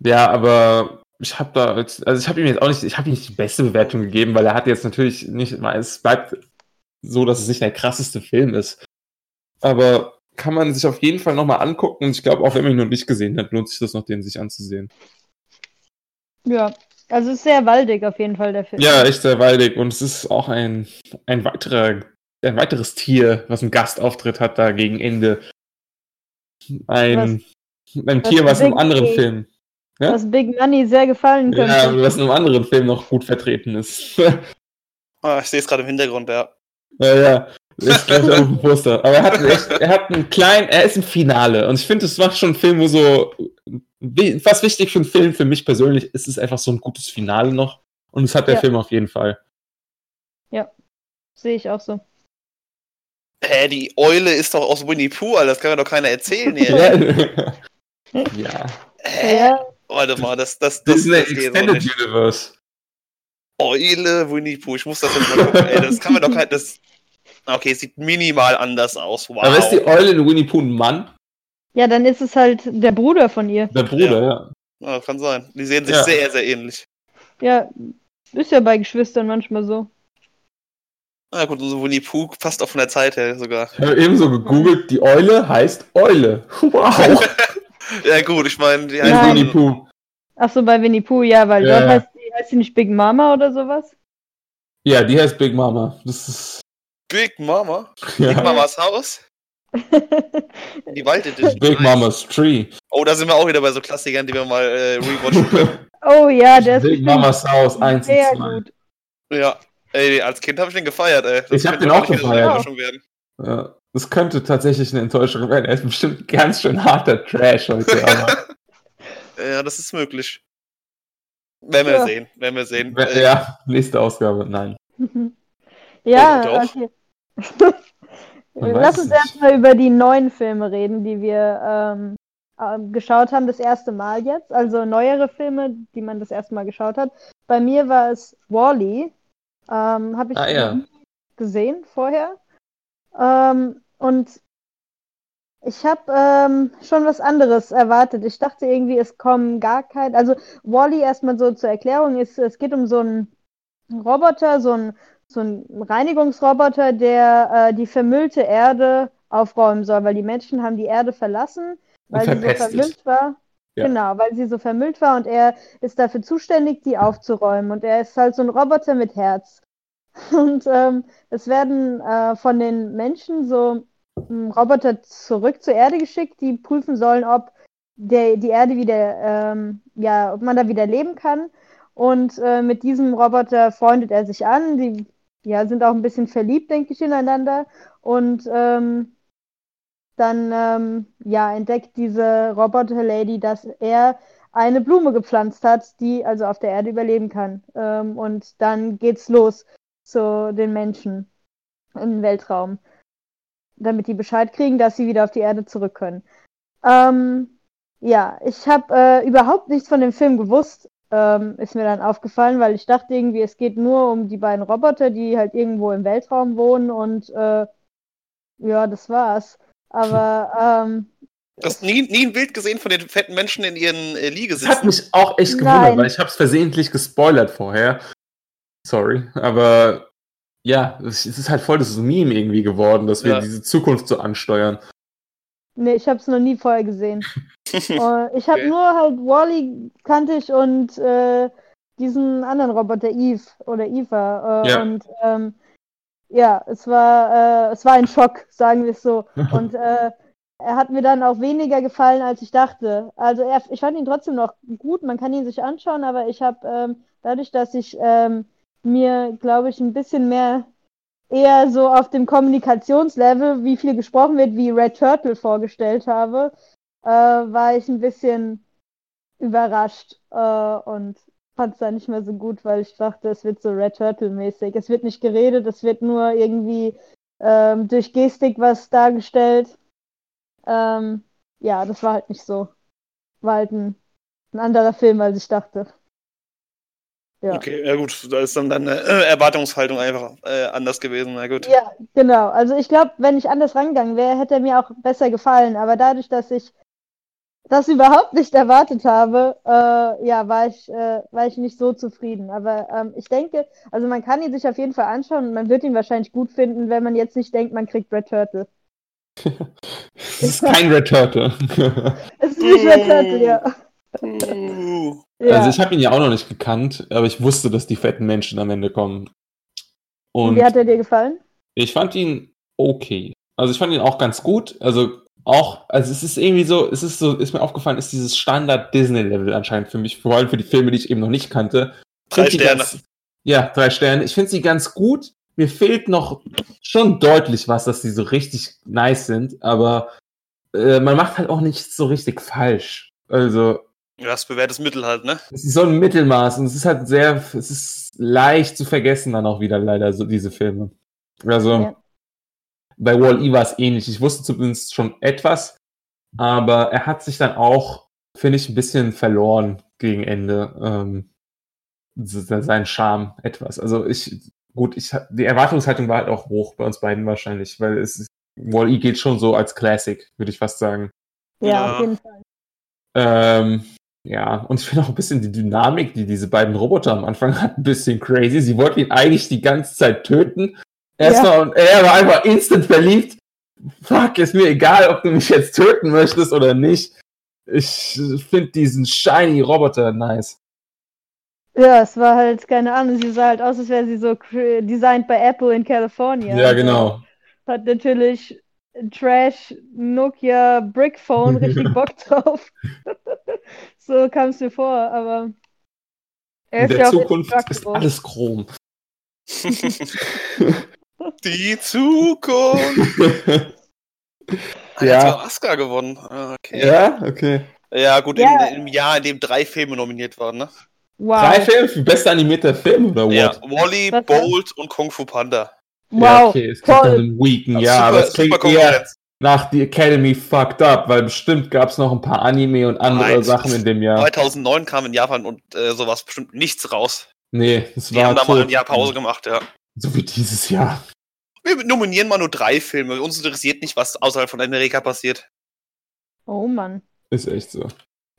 Ja, aber ich habe da, jetzt- also ich habe ihm jetzt auch nicht, ich habe ihm nicht die beste Bewertung gegeben, weil er hat jetzt natürlich nicht, es bleibt so, dass es nicht der krasseste Film ist. Aber kann man sich auf jeden Fall nochmal angucken und ich glaube, auch wenn man ihn noch nicht gesehen hat, lohnt sich das noch, den sich anzusehen. Ja. Also es ist sehr waldig auf jeden Fall, der Film. Ja, echt sehr waldig und es ist auch ein, ein weiterer, ein weiteres Tier, was einen Gastauftritt hat da gegen Ende. Ein, ein was Tier, was in einem anderen Big- Film. Ja? Was Big Money sehr gefallen könnte. Ja, was in einem anderen Film noch gut vertreten ist. *laughs* Ah, ich sehe es gerade im Hintergrund, ja. ja, ja. Ist gleich auf dem Poster. Aber er hat, echt, er hat einen kleinen, er ist im Finale. Und ich finde, das macht schon einen Film, wo so, was wichtig für einen Film, für mich persönlich, ist es einfach so ein gutes Finale noch. Und das hat der Ja. Film auf jeden Fall. Sehe ich auch so. Hä, die Eule ist doch aus Winnie Pooh, Alter. Das kann mir doch keiner erzählen hier. *laughs* Ja. ja. Hä? Ja, Warte mal, das, das, das, Disney das so Extended nicht. Universe. Eule, Winnie Pooh. Ich muss das jetzt mal gucken. Ey, das kann mir doch kein. Das, okay, es sieht minimal anders aus. Wow. Aber ist die Eule in Winnie Pooh ein Mann? Ja, dann ist es halt der Bruder von ihr. Der Bruder, ja. Ja, kann sein. Die sehen sich Ja. sehr, sehr ähnlich. Ja, ist ja bei Geschwistern manchmal so. Na gut, so Winnie Pooh passt auch von der Zeit her sogar. Ich habe ebenso gegoogelt, die Eule heißt Eule. Wow. *laughs* Ja gut, ich meine, die In Nein. Winnie Pooh. Ach so, bei Winnie Pooh, ja, weil Ja, dort ja. heißt sie, heißt nicht Big Mama oder sowas? Ja, die heißt Big Mama. Das ist. Big Mama. Ja. Big Mamas Haus. *laughs* Die Wald Edition. Big Mama's Tree. Oh, da sind wir auch wieder bei so Klassikern, die wir mal äh, rewatchen können. *laughs* oh ja, der ist Big Mamas Haus 1 und sehr 2. gut. ja. Ey, als Kind habe ich den gefeiert, ey. Ich hab könnte den auch so gefeiert. Werden. Ja, das könnte tatsächlich eine Enttäuschung werden. Er ist bestimmt ganz schön harter Trash heute, *laughs* aber. Ja, das ist möglich. Werden wir Ja. sehen, werden wir sehen. Ja, nächste Ausgabe, nein. ja, Oh, doch. okay. Man weiß Lass uns erstmal über die neuen Filme reden, die wir ähm, ähm, geschaut haben, das erste Mal jetzt. Also neuere Filme, die man das erste Mal geschaut hat. Bei mir war es Wally. Ähm, Habe ich Ah, ja. nie gesehen vorher. Ähm, und ich habe ähm, schon was anderes erwartet. Ich dachte irgendwie, es kommen gar kein. Also Wally erstmal so zur Erklärung ist, es geht um so einen Roboter, so ein so ein Reinigungsroboter, der äh, die vermüllte Erde aufräumen soll, weil die Menschen haben die Erde verlassen, weil sie so vermüllt war. Ja. Genau, weil sie so vermüllt war und er ist dafür zuständig, die aufzuräumen. Und er ist halt so ein Roboter mit Herz. *laughs* Und ähm, es werden äh, von den Menschen so ähm, Roboter zurück zur Erde geschickt, die prüfen sollen, ob der, die Erde wieder, ähm, ja, ob man da wieder leben kann. Und äh, mit diesem Roboter freundet er sich an. Die ja, sind auch ein bisschen verliebt, denke ich, ineinander. Und ähm, dann ähm, ja, entdeckt diese Roboter-Lady, dass er eine Blume gepflanzt hat, die also auf der Erde überleben kann. Ähm, und dann geht's los zu den Menschen im Weltraum, damit die Bescheid kriegen, dass sie wieder auf die Erde zurück können. Ähm, ja, ich habe äh, überhaupt nichts von dem Film gewusst, ähm, ist mir dann aufgefallen, weil ich dachte irgendwie, es geht nur um die beiden Roboter, die halt irgendwo im Weltraum wohnen und äh, ja, das war's. Aber ähm, Du hast nie, nie ein Bild gesehen von den fetten Menschen in ihren äh, Das Liegesitzen. hat mich auch echt gewundert, Nein. weil ich habe es versehentlich gespoilert vorher. Sorry, aber ja, es es ist halt voll das Meme irgendwie geworden, dass wir Ja. diese Zukunft so ansteuern. Nee, ich habe es noch nie vorher gesehen. *laughs* Äh, ich habe Okay. nur halt Wally kannte ich und äh, diesen anderen Roboter Eve oder Eva. Äh, Ja. Und ähm, ja, es war, äh, es war ein Schock, sagen wir es so. *laughs* Und äh, er hat mir dann auch weniger gefallen, als ich dachte. Also er, ich fand ihn trotzdem noch gut, man kann ihn sich anschauen, aber ich habe ähm, dadurch, dass ich ähm, mir, glaube ich, ein bisschen mehr eher so auf dem Kommunikationslevel, wie viel gesprochen wird, wie Red Turtle vorgestellt habe, äh, war ich ein bisschen überrascht äh, und fand es dann nicht mehr so gut, weil ich dachte, es wird so Red Turtle-mäßig. Es wird nicht geredet, es wird nur irgendwie ähm, durch Gestik was dargestellt. Ähm, ja, das war halt nicht so. War halt ein, ein anderer Film, als ich dachte. Ja. Okay, ja gut, da ist dann deine äh, Erwartungshaltung einfach äh, anders gewesen. Na gut. Ja, genau. Also ich glaube, wenn ich anders rangegangen wäre, hätte er mir auch besser gefallen. Aber dadurch, dass ich das überhaupt nicht erwartet habe, äh, ja, war ich, äh, war ich nicht so zufrieden. Aber ähm, ich denke, also man kann ihn sich auf jeden Fall anschauen und man wird ihn wahrscheinlich gut finden, wenn man jetzt nicht denkt, man kriegt Red Turtle. *laughs* Es ist kein Red Turtle. *laughs* Es ist nicht Red Turtle, ja. *laughs* Ja. Also ich habe ihn ja auch noch nicht gekannt, aber ich wusste, dass die fetten Menschen am Ende kommen. und Und wie hat er dir gefallen? ich fand ihn okay. Also ich fand ihn auch ganz gut. Also auch, also es ist irgendwie so, es ist so, ist mir aufgefallen, ist dieses Standard-Disney-Level anscheinend für mich, vor allem für die Filme, die ich eben noch nicht kannte. Drei Sterne. Ganz, ja, drei Sterne. Ich finde sie ganz gut. Mir fehlt noch schon deutlich was, dass die so richtig nice sind, aber äh, man macht halt auch nichts so richtig falsch. Also, das bewährtes Mittel halt, ne? es ist so ein Mittelmaß und es ist halt sehr, es ist leicht zu vergessen dann auch wieder leider so diese Filme. Also Ja. bei Wall-E war es ähnlich. Ich wusste zumindest schon etwas, aber er hat sich dann auch, finde ich, ein bisschen verloren gegen Ende. Ähm, se- sein Charme etwas. Also ich, gut, ich, die Erwartungshaltung war halt auch hoch bei uns beiden wahrscheinlich, weil es Wall-E geht schon so als Classic, würde ich fast sagen. Ja, Ja. auf jeden Fall. Ähm, ja, und ich finde auch ein bisschen die Dynamik, die diese beiden Roboter am Anfang hatten, ein bisschen crazy. Sie wollten ihn eigentlich die ganze Zeit töten. Erstmal und er war einfach instant verliebt. Fuck, ist mir egal, ob du mich jetzt töten möchtest oder nicht. Ich finde diesen shiny Roboter nice. Ja, es war halt, keine Ahnung, sie sah halt aus, als wäre sie so designed bei Apple in California. Ja, genau. Hat natürlich Trash Nokia Brick Phone richtig *laughs* Bock drauf. *laughs* so kam es mir vor, aber er In der ja auch Zukunft ist alles chrom. *laughs* Die Zukunft. Ja. Hat sogar Oscar gewonnen. Ah, Okay. ja, okay. Ja, gut, Ja. In, im Jahr, in dem drei Filme nominiert waren, ne? Wow. Drei Filme für bester animierter Film oder what? Ja, Wally, Bolt und Kung Fu Panda. Wow. okay, es klingt toll. nach einem Weekend, ja, super, aber es klingt eher nach The Academy fucked up, weil bestimmt gab es noch ein paar Anime und andere Nein, Sachen in dem Jahr. 2009 kam in Japan und äh, sowas bestimmt nichts raus. Nee, das Die war haben da mal ein Jahr Pause gemacht, ja. So wie dieses Jahr. Wir nominieren mal nur drei Filme. Uns interessiert nicht, was außerhalb von Amerika passiert. Oh Mann. Ist echt so.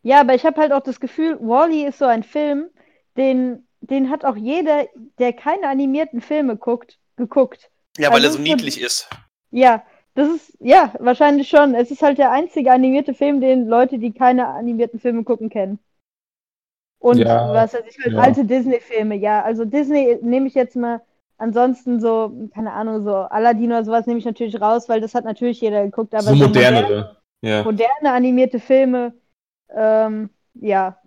Ja, aber ich habe halt auch das Gefühl, Wall-E ist so ein Film, den, den hat auch jeder, der keine animierten Filme guckt, geguckt. Ja, weil Also er so schon- niedlich ist. Ja, das ist, ja, wahrscheinlich schon. Es ist halt der einzige animierte Film, den Leute, die keine animierten Filme gucken, kennen. Und Ja, was weiß ich, halt ja. alte Disney-Filme, ja. Also Disney nehme ich jetzt mal, ansonsten so, keine Ahnung, so Aladdin oder sowas nehme ich natürlich raus, weil das hat natürlich jeder geguckt. Aber so modernere. Ja. moderne animierte Filme, ähm, ja,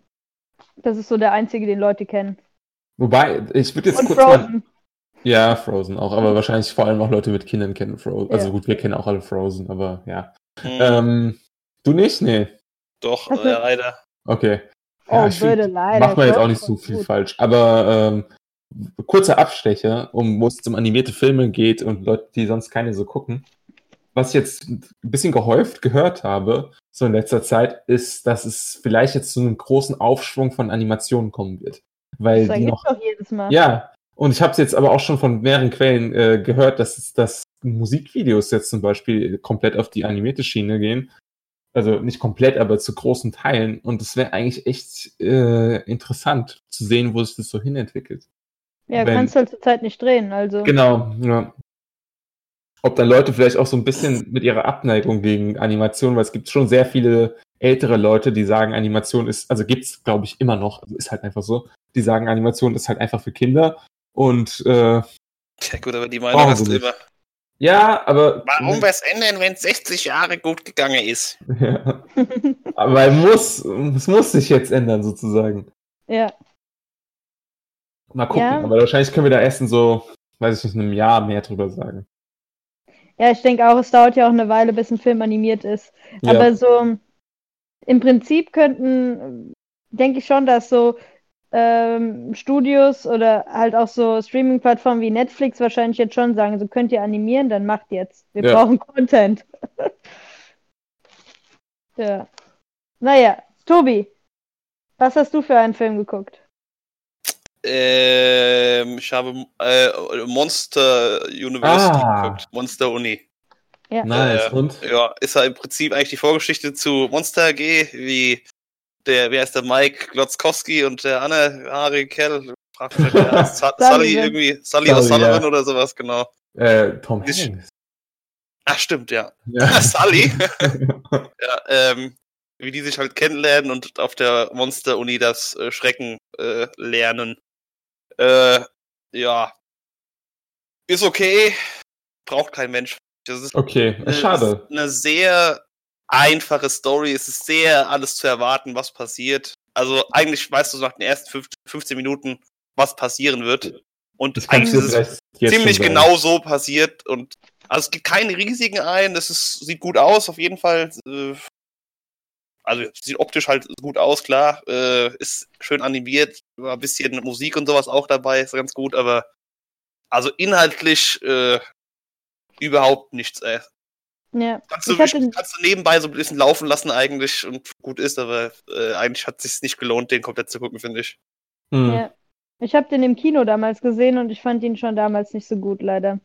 das ist so der einzige, den Leute kennen. Wobei, ich würde jetzt Und kurz mal. Ja, Frozen auch, aber wahrscheinlich vor allem auch Leute mit Kindern kennen Frozen. Also Ja. gut, wir kennen auch alle Frozen, aber ja. Hm, Ähm, du nicht? Nee. doch, äh, leider. Okay. Oh, ich find, bitte, leider. Macht man jetzt auch nicht so gut. viel falsch. Aber ähm, kurzer Abstecher, um wo es um animierte Filme geht und Leute, die sonst keine so gucken. Was ich jetzt ein bisschen gehäuft gehört habe, so in letzter Zeit, ist, dass es vielleicht jetzt zu einem großen Aufschwung von Animationen kommen wird. Weil Das die noch. doch jedes Mal. Ja, und ich habe es jetzt aber auch schon von mehreren Quellen äh, gehört, dass, dass Musikvideos jetzt zum Beispiel komplett auf die animierte Schiene gehen. Also nicht komplett, aber zu großen Teilen. Und es wäre eigentlich echt äh, interessant zu sehen, wo sich das so hinentwickelt. Ja, Wenn- kannst du halt zurzeit nicht drehen, also. Genau, ja. Ob dann Leute vielleicht auch so ein bisschen mit ihrer Abneigung gegen Animation, weil es gibt schon sehr viele ältere Leute, die sagen, Animation ist, also gibt's, glaube ich, immer noch, also ist halt einfach so, die sagen, Animation ist halt einfach für Kinder. Und äh, Ja gut, aber die Meinung hast du immer. ja, aber. Warum was ändern, wenn es 60 Jahre gut gegangen ist? *laughs* Ja. Aber er muss, es muss sich jetzt ändern, sozusagen. ja. Mal gucken, Ja. aber wahrscheinlich können wir da erst in so, weiß ich nicht, in einem Jahr mehr drüber sagen. Ja, ich denke auch, es dauert ja auch eine Weile, bis ein Film animiert ist. Ja. Aber so im Prinzip könnten, denke ich schon, dass so ähm, Studios oder halt auch so Streaming-Plattformen wie Netflix wahrscheinlich jetzt schon sagen, so könnt ihr animieren, dann macht jetzt. Wir Ja. brauchen Content. *laughs* ja. Naja, Tobi, was hast du für einen Film geguckt? Ähm, ich habe äh, Monster University Ah. geguckt. Monster Uni. Ja. Nice. Äh, Und? Ja, ist ja im Prinzip eigentlich die Vorgeschichte zu Monster AG, wie der, wer ist der Mike Glotzkowski und der andere Harry Kell, fragt *laughs* mich, Su- Sully Sullivan. irgendwie, Sully O'Sullivan ja. oder sowas, genau. Äh, Tom Hanks. Ach, stimmt, ja. Ja. *laughs* Sully. *laughs* ja, ähm, wie die sich halt kennenlernen und auf der Monster-Uni das äh, Schrecken äh, lernen. Äh, ja. Ist okay. Braucht kein Mensch. Das ist Okay, schade. ist eine sehr einfache Story. Es ist sehr alles zu erwarten, was passiert. Also eigentlich weißt du nach den ersten fünf- 15 Minuten, was passieren wird. Und Das eigentlich ist es ziemlich genau so passiert. Und also es gibt keine Risiken ein. Das ist, sieht gut aus, auf jeden Fall. Äh, Also sieht optisch halt gut aus, klar. Äh, ist schön animiert, war ein bisschen Musik und sowas auch dabei, ist ganz gut, aber also inhaltlich äh, überhaupt nichts. Ja. Kannst du, Ich hatte- kannst du nebenbei so ein bisschen laufen lassen eigentlich und gut ist, aber äh, eigentlich hat es sich nicht gelohnt, den komplett zu gucken, finde ich. Hm. Ja. Ich habe den im Kino damals gesehen und ich fand ihn schon damals nicht so gut, leider.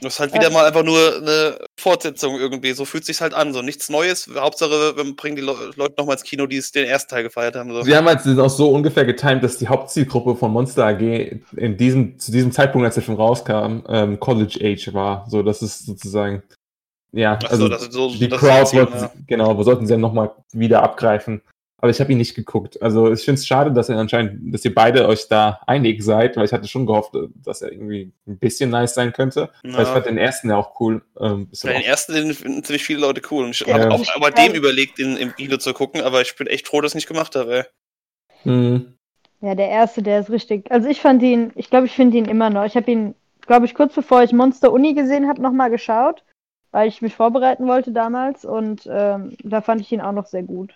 Das ist halt wieder Äh. mal einfach nur eine Fortsetzung irgendwie. So fühlt sich's halt an. So nichts Neues. Hauptsache, wir bringen die Le Leute nochmal ins Kino, die es den ersten Teil gefeiert haben. So. Sie haben halt sind auch so ungefähr getimt, dass die Hauptzielgruppe von Monster AG in diesem, zu diesem Zeitpunkt, als der Film rauskam, ähm, College Age war. So, das ist sozusagen, ja, Ach so, also das ist so- die Crowd Ziel, wollten, ja. sie- genau, wir sollten sie dann nochmal wieder abgreifen. Aber ich habe ihn nicht geguckt. Also ich finde es schade, dass ihr anscheinend, dass ihr beide euch da einig seid, weil ich hatte schon gehofft, dass er irgendwie ein bisschen nice sein könnte. Ja. Weil ich fand den ersten ja auch cool. Ähm, Ja, den ersten den finden ziemlich viele Leute cool. Und ich Ja. habe auch bei dem überlegt, den im Kino zu gucken, aber ich bin echt froh, dass ich nicht gemacht habe. auch, hm, Ja, der erste, der ist richtig. Also ich fand ihn, ich glaube, ich finde ihn immer noch. Ich habe ihn, glaube ich, kurz bevor ich Monster Uni gesehen habe, nochmal geschaut, weil ich mich vorbereiten wollte damals und ähm, da fand ich ihn auch noch sehr gut.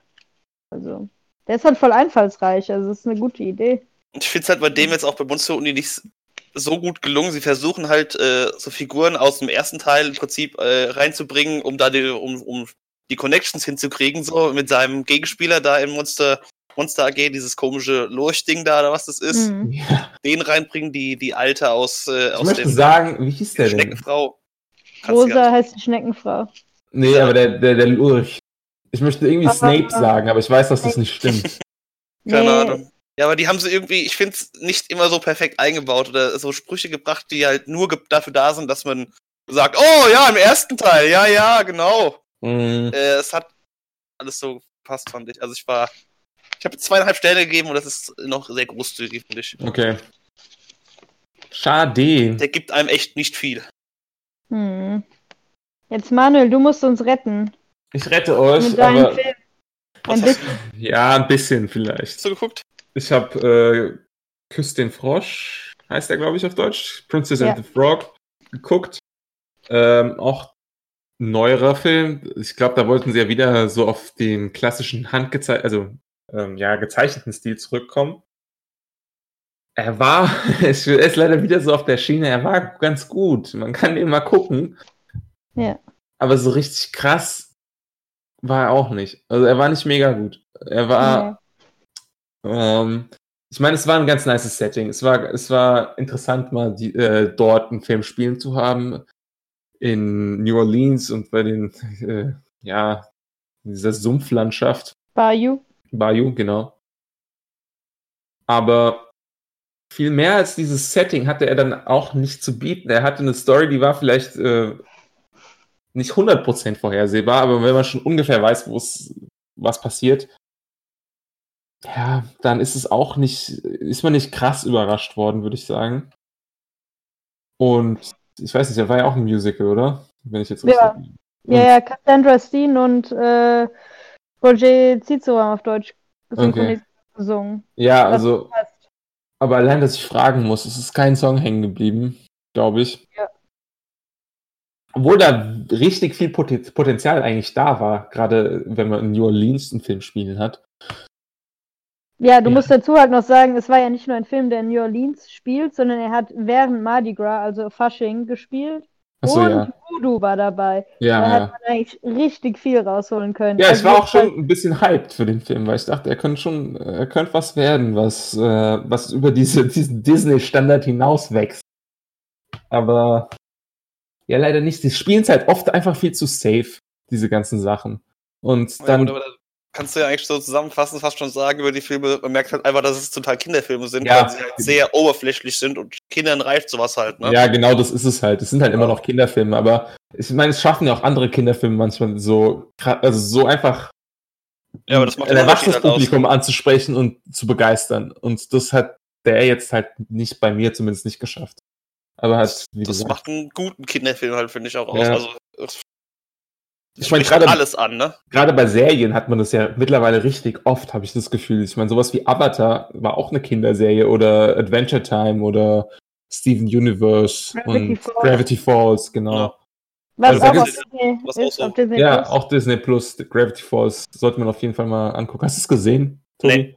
Also, der ist halt voll einfallsreich, also das ist eine gute Idee. Ich finde es halt bei dem jetzt auch bei Monster Uni nicht so gut gelungen. Sie versuchen halt äh, so Figuren aus dem ersten Teil im Prinzip äh, reinzubringen, um da die, um, um die Connections hinzukriegen, so mit seinem Gegenspieler da im Monster, Monster AG, dieses komische Lurchding da, oder was das ist, Mhm. ja. den reinbringen, die, die alte aus, äh, Ich aus möchte dem sagen, wie hieß der denn? Schneckenfrau. Rosa heißt die Schneckenfrau. Nee, aber der, der, der Lurch. Ich möchte irgendwie Aber- Snape sagen, aber ich weiß, dass das nicht stimmt. *laughs* Keine Nee, Ahnung. Ja, aber die haben sie irgendwie, ich finde es nicht immer so perfekt eingebaut oder so Sprüche gebracht, die halt nur ge dafür da sind, dass man sagt, oh ja, im ersten Teil, ja, ja, genau. Mm, Äh, es hat alles so gepasst, fand ich. Also ich war, ich habe zweieinhalb Sterne gegeben und das ist noch sehr großzügig, finde ich. okay. Schade. Der gibt einem echt nicht viel. Hm. Jetzt Manuel, du musst uns retten. Ich rette euch, Mit deinem aber Film. Ein bisschen. ja, ein bisschen vielleicht. hast du geguckt? Ich habe äh, Küss den Frosch, heißt der, glaube ich, auf Deutsch. Princess Ja. and the Frog geguckt. Ähm, auch neuerer Film. Ich glaube, da wollten sie ja wieder so auf den klassischen handgezeichneten, also ähm, ja, gezeichneten Stil zurückkommen. Er war, *laughs* es ist leider wieder so auf der Schiene, er war ganz gut. Man kann den mal gucken. Ja. Aber so richtig krass war er auch nicht. Also er war nicht mega gut. Er war, ähm, ich meine, es war ein ganz nices Setting. Es war, es war interessant, mal die, äh, dort einen Film spielen zu haben. In New Orleans und bei den, *laughs* äh, ja, dieser Sumpflandschaft. Bayou. Bayou, genau. Aber viel mehr als dieses Setting hatte er dann auch nicht zu bieten. Er hatte eine Story, die war vielleicht äh, nicht 100% vorhersehbar, aber wenn man schon ungefähr weiß, wo es was passiert, ja, dann ist es auch nicht, ist man nicht krass überrascht worden, würde ich sagen. Und ich weiß nicht, er war ja auch ein Musical, oder? Wenn ich jetzt Ja. richtig. Ja, ja, Cassandra Steen und äh, Roger Cicero haben auf Deutsch synchronisiert gesungen. Ja, Das also, passt. Aber allein, dass ich fragen muss, es ist kein Song hängen geblieben, glaube ich. Ja. Obwohl da richtig viel Poten- Potenzial eigentlich da war, gerade wenn man in New Orleans einen Film spielen hat. Ja, du Ja. musst dazu halt noch sagen, es war ja nicht nur ein Film, der in New Orleans spielt, sondern er hat während Mardi Gras, also Fasching, gespielt. Achso, und ja. Voodoo war dabei. Ja, da ja. hat man eigentlich richtig viel rausholen können. Ja, ich Also war auch schon ein bisschen hyped für den Film, weil ich dachte, er könnte schon, er könnte was werden, was, äh, was über diese, diesen Disney-Standard hinaus wächst. Aber ja, leider nicht. Die spielen es halt oft einfach viel zu safe, diese ganzen Sachen. Und Ja, dann, gut, aber da kannst du ja eigentlich so zusammenfassend fast schon sagen über die Filme. Man merkt halt einfach, dass es total Kinderfilme sind, Ja. weil sie halt sehr oberflächlich sind und Kindern reicht sowas halt, ne? ja, genau, das ist es halt. Es sind halt immer noch Kinderfilme, aber ich meine, es schaffen ja auch andere Kinderfilme manchmal so, also so einfach Ja, aber das macht ein Unterschied erwachsenes halt aus. Publikum anzusprechen und zu begeistern. Und das hat der jetzt halt nicht bei mir zumindest nicht geschafft. Aber halt, wie Das gesagt, macht einen guten Kinderfilm halt, finde ich, auch aus. Ja. Also, ich meine, halt gerade alles an, ne? gerade bei Serien hat man das ja mittlerweile richtig oft, habe ich das Gefühl. Ich meine, sowas wie Avatar war auch eine Kinderserie oder Adventure Time oder Steven Universe Gravity und Falls. Gravity Falls, genau. Ja. Was Also auch auf gibt's- Disney was auch ist, so- Disney Ja, Plus. auch Disney Plus, Gravity Falls, sollte man auf jeden Fall mal angucken. Hast du es gesehen, Tobi?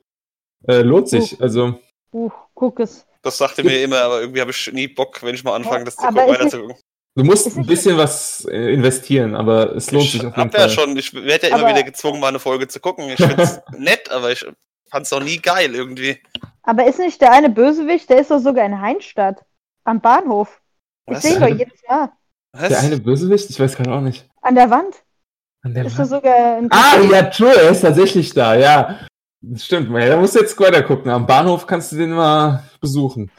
Äh, lohnt sich. Also, Uh, guck es. Das sagte mir immer, aber irgendwie habe ich nie Bock, wenn ich mal anfange, das zu gucken, ist weiterzugucken. Du musst ein bisschen was äh, investieren, aber es lohnt Ich sich auf jeden hab ja Fall. schon, ich werde ja immer Aber- wieder gezwungen, mal eine Folge zu gucken. Ich find's *laughs* nett, aber ich fand's noch nie geil irgendwie. Aber ist nicht der eine Bösewicht, der ist doch sogar in Heinstadt. Am Bahnhof. Ich sehe ihn doch jedes Jahr. Was? Der eine Bösewicht? Ich weiß gerade auch nicht. An der Wand. An der Ist doch Wand. sogar ein Ah, ja, true, er ist tatsächlich da, ja. Stimmt, man, da musst du jetzt weiter gucken. Am Bahnhof kannst du den mal besuchen.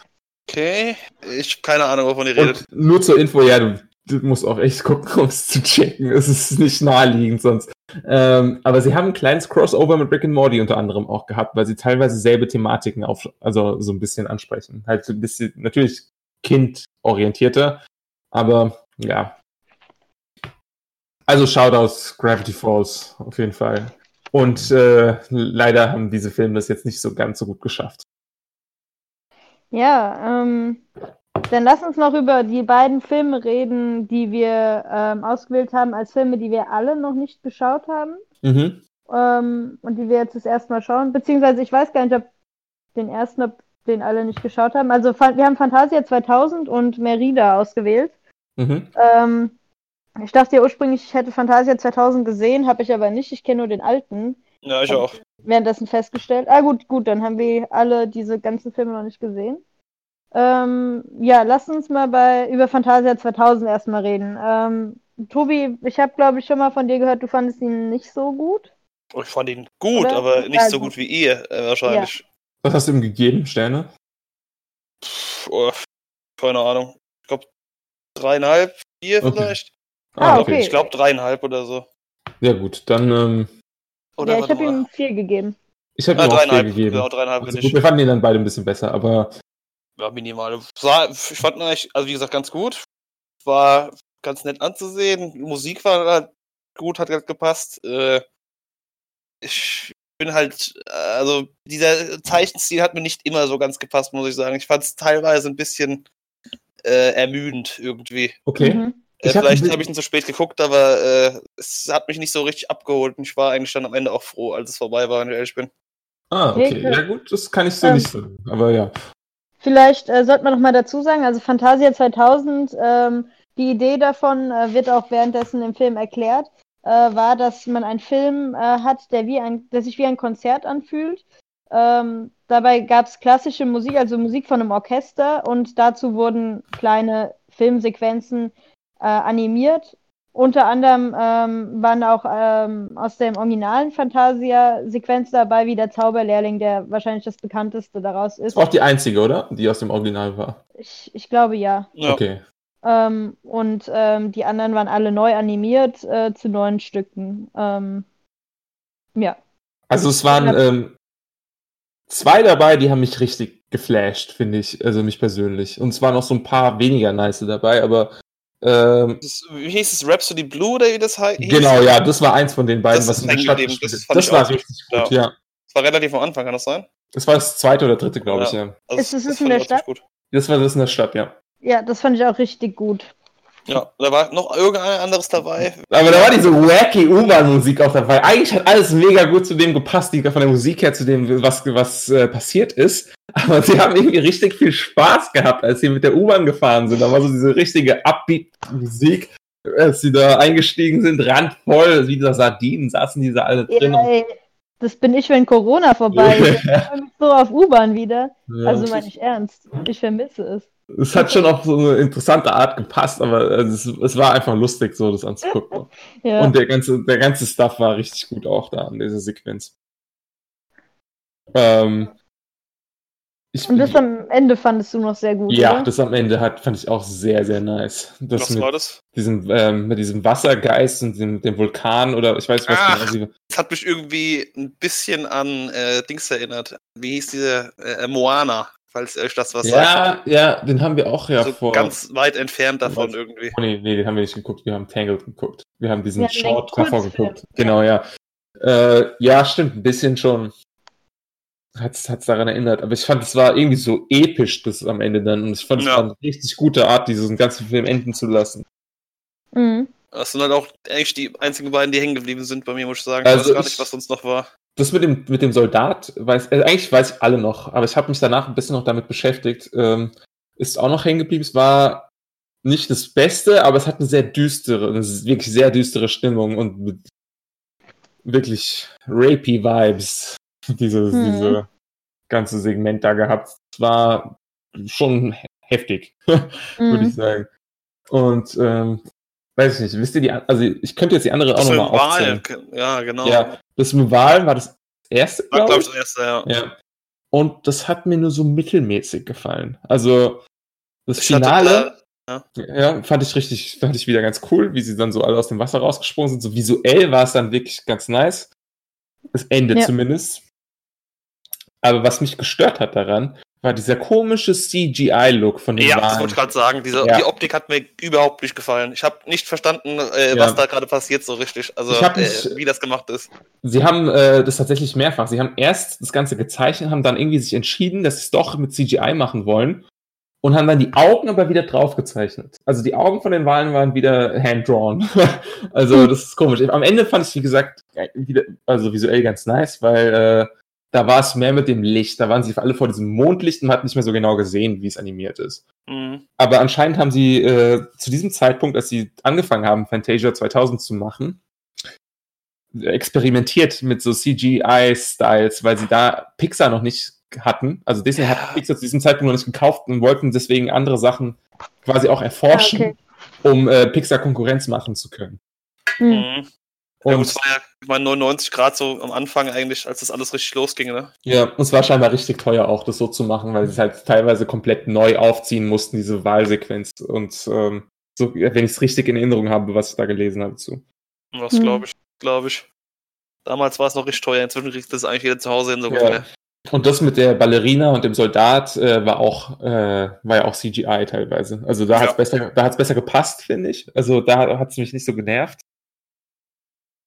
Okay, ich hab keine Ahnung, wovon ihr redet. Und nur zur Info, ja, du, du musst auch echt gucken, um es zu checken. Es ist nicht naheliegend sonst. Ähm, aber sie haben ein kleines Crossover mit Rick and Morty unter anderem auch gehabt, weil sie teilweise selbe Thematiken auf, also so ein bisschen ansprechen. Halt so ein bisschen, natürlich kindorientierter, aber ja. Also Shoutouts Gravity Falls auf jeden Fall. Und äh, leider haben diese Filme das jetzt nicht so ganz so gut geschafft. Ja, ähm, dann lass uns noch über die beiden Filme reden, die wir ähm, ausgewählt haben als Filme, die wir alle noch nicht geschaut haben Mhm. ähm, und die wir jetzt das erste Mal schauen. Beziehungsweise ich weiß gar nicht, ob den ersten, ob den alle nicht geschaut haben. Also wir haben Fantasia 2000 und Merida ausgewählt. Mhm. Ähm, ich dachte ja ursprünglich, ich hätte Fantasia 2000 gesehen, habe ich aber nicht. Ich kenne nur den alten. Ja, ich auch. währenddessen festgestellt. Ah, gut, gut, dann haben wir alle diese ganzen Filme noch nicht gesehen. Ähm, ja, lass uns mal bei über Fantasia 2000 erstmal reden. Ähm, Tobi, ich habe, glaube ich, schon mal von dir gehört, du fandest ihn nicht so gut. Ich fand ihn gut, Oder? aber nicht Ja, so gut. wie ihr, äh, wahrscheinlich. Was hast du ihm gegeben, Sterne? Pff, oh, keine Ahnung. Ich glaube dreieinhalb, vier Okay. vielleicht. Ah, Ich okay. Ich glaube dreieinhalb oder so. Ja gut, dann ähm, Oder ja, ich habe ihm vier gegeben. ich habe Ah, ihm auch vier gegeben. genau, dreieinhalb Also gut, ich. wir fanden ihn dann beide ein bisschen besser, aber Ja, minimal. Ich fand ihn eigentlich, also wie gesagt, ganz gut. War ganz nett anzusehen. Musik war halt gut, hat halt gepasst. Äh, ich bin halt, also dieser Zeichenstil hat mir nicht immer so ganz gepasst, muss ich sagen. Ich fand es teilweise ein bisschen äh, ermüdend irgendwie. okay. Mhm. Äh, hab vielleicht habe ich ihn zu spät geguckt, aber äh, es hat mich nicht so richtig abgeholt und ich war eigentlich dann am Ende auch froh, als es vorbei war, wenn ich ehrlich bin. Ah, okay. Okay. Ja gut, das kann ich so Ähm, nicht sagen. Aber ja. Vielleicht äh, sollte man noch mal dazu sagen, also Fantasia 2000, ähm, die Idee davon äh, wird auch währenddessen im Film erklärt, äh, war, dass man einen Film äh, hat, der, wie ein, der sich wie ein Konzert anfühlt. Ähm, dabei gab es klassische Musik, also Musik von einem Orchester und dazu wurden kleine Filmsequenzen äh, animiert. Unter anderem ähm, waren auch ähm, aus dem originalen Fantasia-Sequenz dabei, wie der Zauberlehrling, der wahrscheinlich das bekannteste daraus ist. Das war auch die einzige, oder? Die aus dem Original war. Ich, ich glaube ja. Ja. Okay. Ähm, und ähm, die anderen waren alle neu animiert äh, zu neuen Stücken. Ähm, ja. Also es waren ähm, zwei dabei, die haben mich richtig geflasht, finde ich. Also mich persönlich. Und es waren auch so ein paar weniger nice dabei, aber ähm, Das, wie hieß es? Rhapsody Blue oder wie das hei- hieß? genau, ja, das war eins von den beiden, Das was in der Stadt geblieben. Das Das ich war richtig gut, gut, ja. Das war relativ am Anfang, kann das sein? Das war das zweite oder dritte, glaube ich, ja. Also Ist es das in der Stadt? Gut. Das war das in der Stadt, ja. Ja, das fand ich auch richtig gut. Ja, da war noch irgendein anderes dabei. Aber da war diese wacky U-Bahn-Musik auch dabei. Eigentlich hat alles mega gut zu dem gepasst, die von der Musik her zu dem, was, was äh, passiert ist. Aber sie haben irgendwie richtig viel Spaß gehabt, als sie mit der U-Bahn gefahren sind. Da war so diese richtige Upbeat-Musik, als sie da eingestiegen sind, randvoll, wie dieser Sardinen saßen diese alle drin. Ey, das bin ich, wenn Corona vorbei ist. *laughs* So auf U-Bahn wieder. Ja. Also meine ich ernst. Ich vermisse es. Es hat schon auf so eine interessante Art gepasst, aber es, es war einfach lustig, so das anzugucken. *laughs* Ja. Und der ganze, der ganze Stuff war richtig gut auch da in dieser Sequenz. Ähm, ich, Und das am Ende fandest du noch sehr gut, ja, oder? das am Ende hat, fand ich auch sehr, sehr nice. Das Was mit war das? diesem, ähm, mit diesem Wassergeist und dem, dem Vulkan oder ich weiß nicht, was Ach. genau. Das hat mich irgendwie ein bisschen an äh, Dings erinnert. Wie hieß diese äh, Moana, falls euch das was sagt. Ja, ja, den haben wir auch ja so vor. ganz weit entfernt davon Was? irgendwie. Oh, nee, nee, den haben wir nicht geguckt. Wir haben Tangled geguckt. Wir haben diesen Wir haben Short davor geguckt. Genau, ja. Äh, ja, stimmt, ein bisschen schon. Hat's, hat's daran erinnert. Aber ich fand, es war irgendwie so episch, das am Ende dann. Und ich fand, es Ja. war eine richtig gute Art, diesen ganzen Film enden zu lassen. Mhm. Das sind halt auch eigentlich die einzigen beiden, die hängen geblieben sind bei mir, muss ich sagen. Also ich weiß gar ich- nicht, was sonst noch war. Das mit dem, mit dem Soldat, weiß, äh, eigentlich weiß ich alle noch, aber ich habe mich danach ein bisschen noch damit beschäftigt. Ähm, ist auch noch hängen geblieben. Es war nicht das Beste, aber es hat eine sehr düstere, eine wirklich sehr düstere Stimmung und wirklich rapey Vibes. *laughs* Dieses, Mhm. diese ganze Segment da gehabt. Es war schon he- heftig, *laughs* würde ich Mhm. sagen. Und ähm, weiß ich nicht, wisst ihr die, also ich könnte jetzt die andere auch Das nochmal mit dem aufzählen. Ja, genau. Ja, das mit Wahlen war das erste, War, glaube glaube ich. das erste, ja. Ja. Und das hat mir nur so mittelmäßig gefallen. Also das Ich hatte Finale, da- ja, fand ich richtig, fand ich wieder ganz cool, wie sie dann so alle aus dem Wasser rausgesprungen sind. So visuell war es dann wirklich ganz nice. Das Ende Ja. zumindest. Aber was mich gestört hat daran, war dieser komische CGI-Look von den Ja, das Walen. wollte ich gerade sagen. Diese, Ja. Die Optik hat mir überhaupt nicht gefallen. Ich habe nicht verstanden, äh, Ja. was da gerade passiert so richtig. Also, äh, mich- wie das gemacht ist. Sie haben äh, das tatsächlich mehrfach. Sie haben erst das Ganze gezeichnet, haben dann irgendwie sich entschieden, dass sie es doch mit CGI machen wollen und haben dann die Augen aber wieder drauf gezeichnet. Also die Augen von den Walen waren wieder hand-drawn. *laughs* also das ist komisch. Am Ende fand ich, wie gesagt, wieder, also visuell ganz nice, weil äh, da war es mehr mit dem Licht. Da waren sie alle vor diesem Mondlicht und man hat nicht mehr so genau gesehen, wie es animiert ist. Mhm. Aber anscheinend haben sie äh, zu diesem Zeitpunkt, als sie angefangen haben, Fantasia 2000 zu machen, experimentiert mit so CGI-Styles, weil sie da Pixar noch nicht hatten. Also Disney hat Pixar zu diesem Zeitpunkt noch nicht gekauft und wollten deswegen andere Sachen quasi auch erforschen, Ah, okay. um äh, Pixar Konkurrenz machen zu können. Mhm. Ja, Und es war ja ich meine, 99 Grad so am Anfang eigentlich, als das alles richtig losging, ne? ja, und es war scheinbar richtig teuer auch, das so zu machen, weil sie es halt teilweise komplett neu aufziehen mussten, diese Wahlsequenz. Und ähm, so, wenn ich es richtig in Erinnerung habe, was ich da gelesen habe zu. Was Mhm. glaube ich, glaube ich. Damals war es noch richtig teuer, inzwischen kriegt das eigentlich jeder zu Hause hin, so Ja. ungefähr. Und das mit der Ballerina und dem Soldat äh, war auch äh, war ja auch CGI teilweise. Also da Ja. hat's besser da hat's besser gepasst, finde ich. Also da hat's mich nicht so genervt.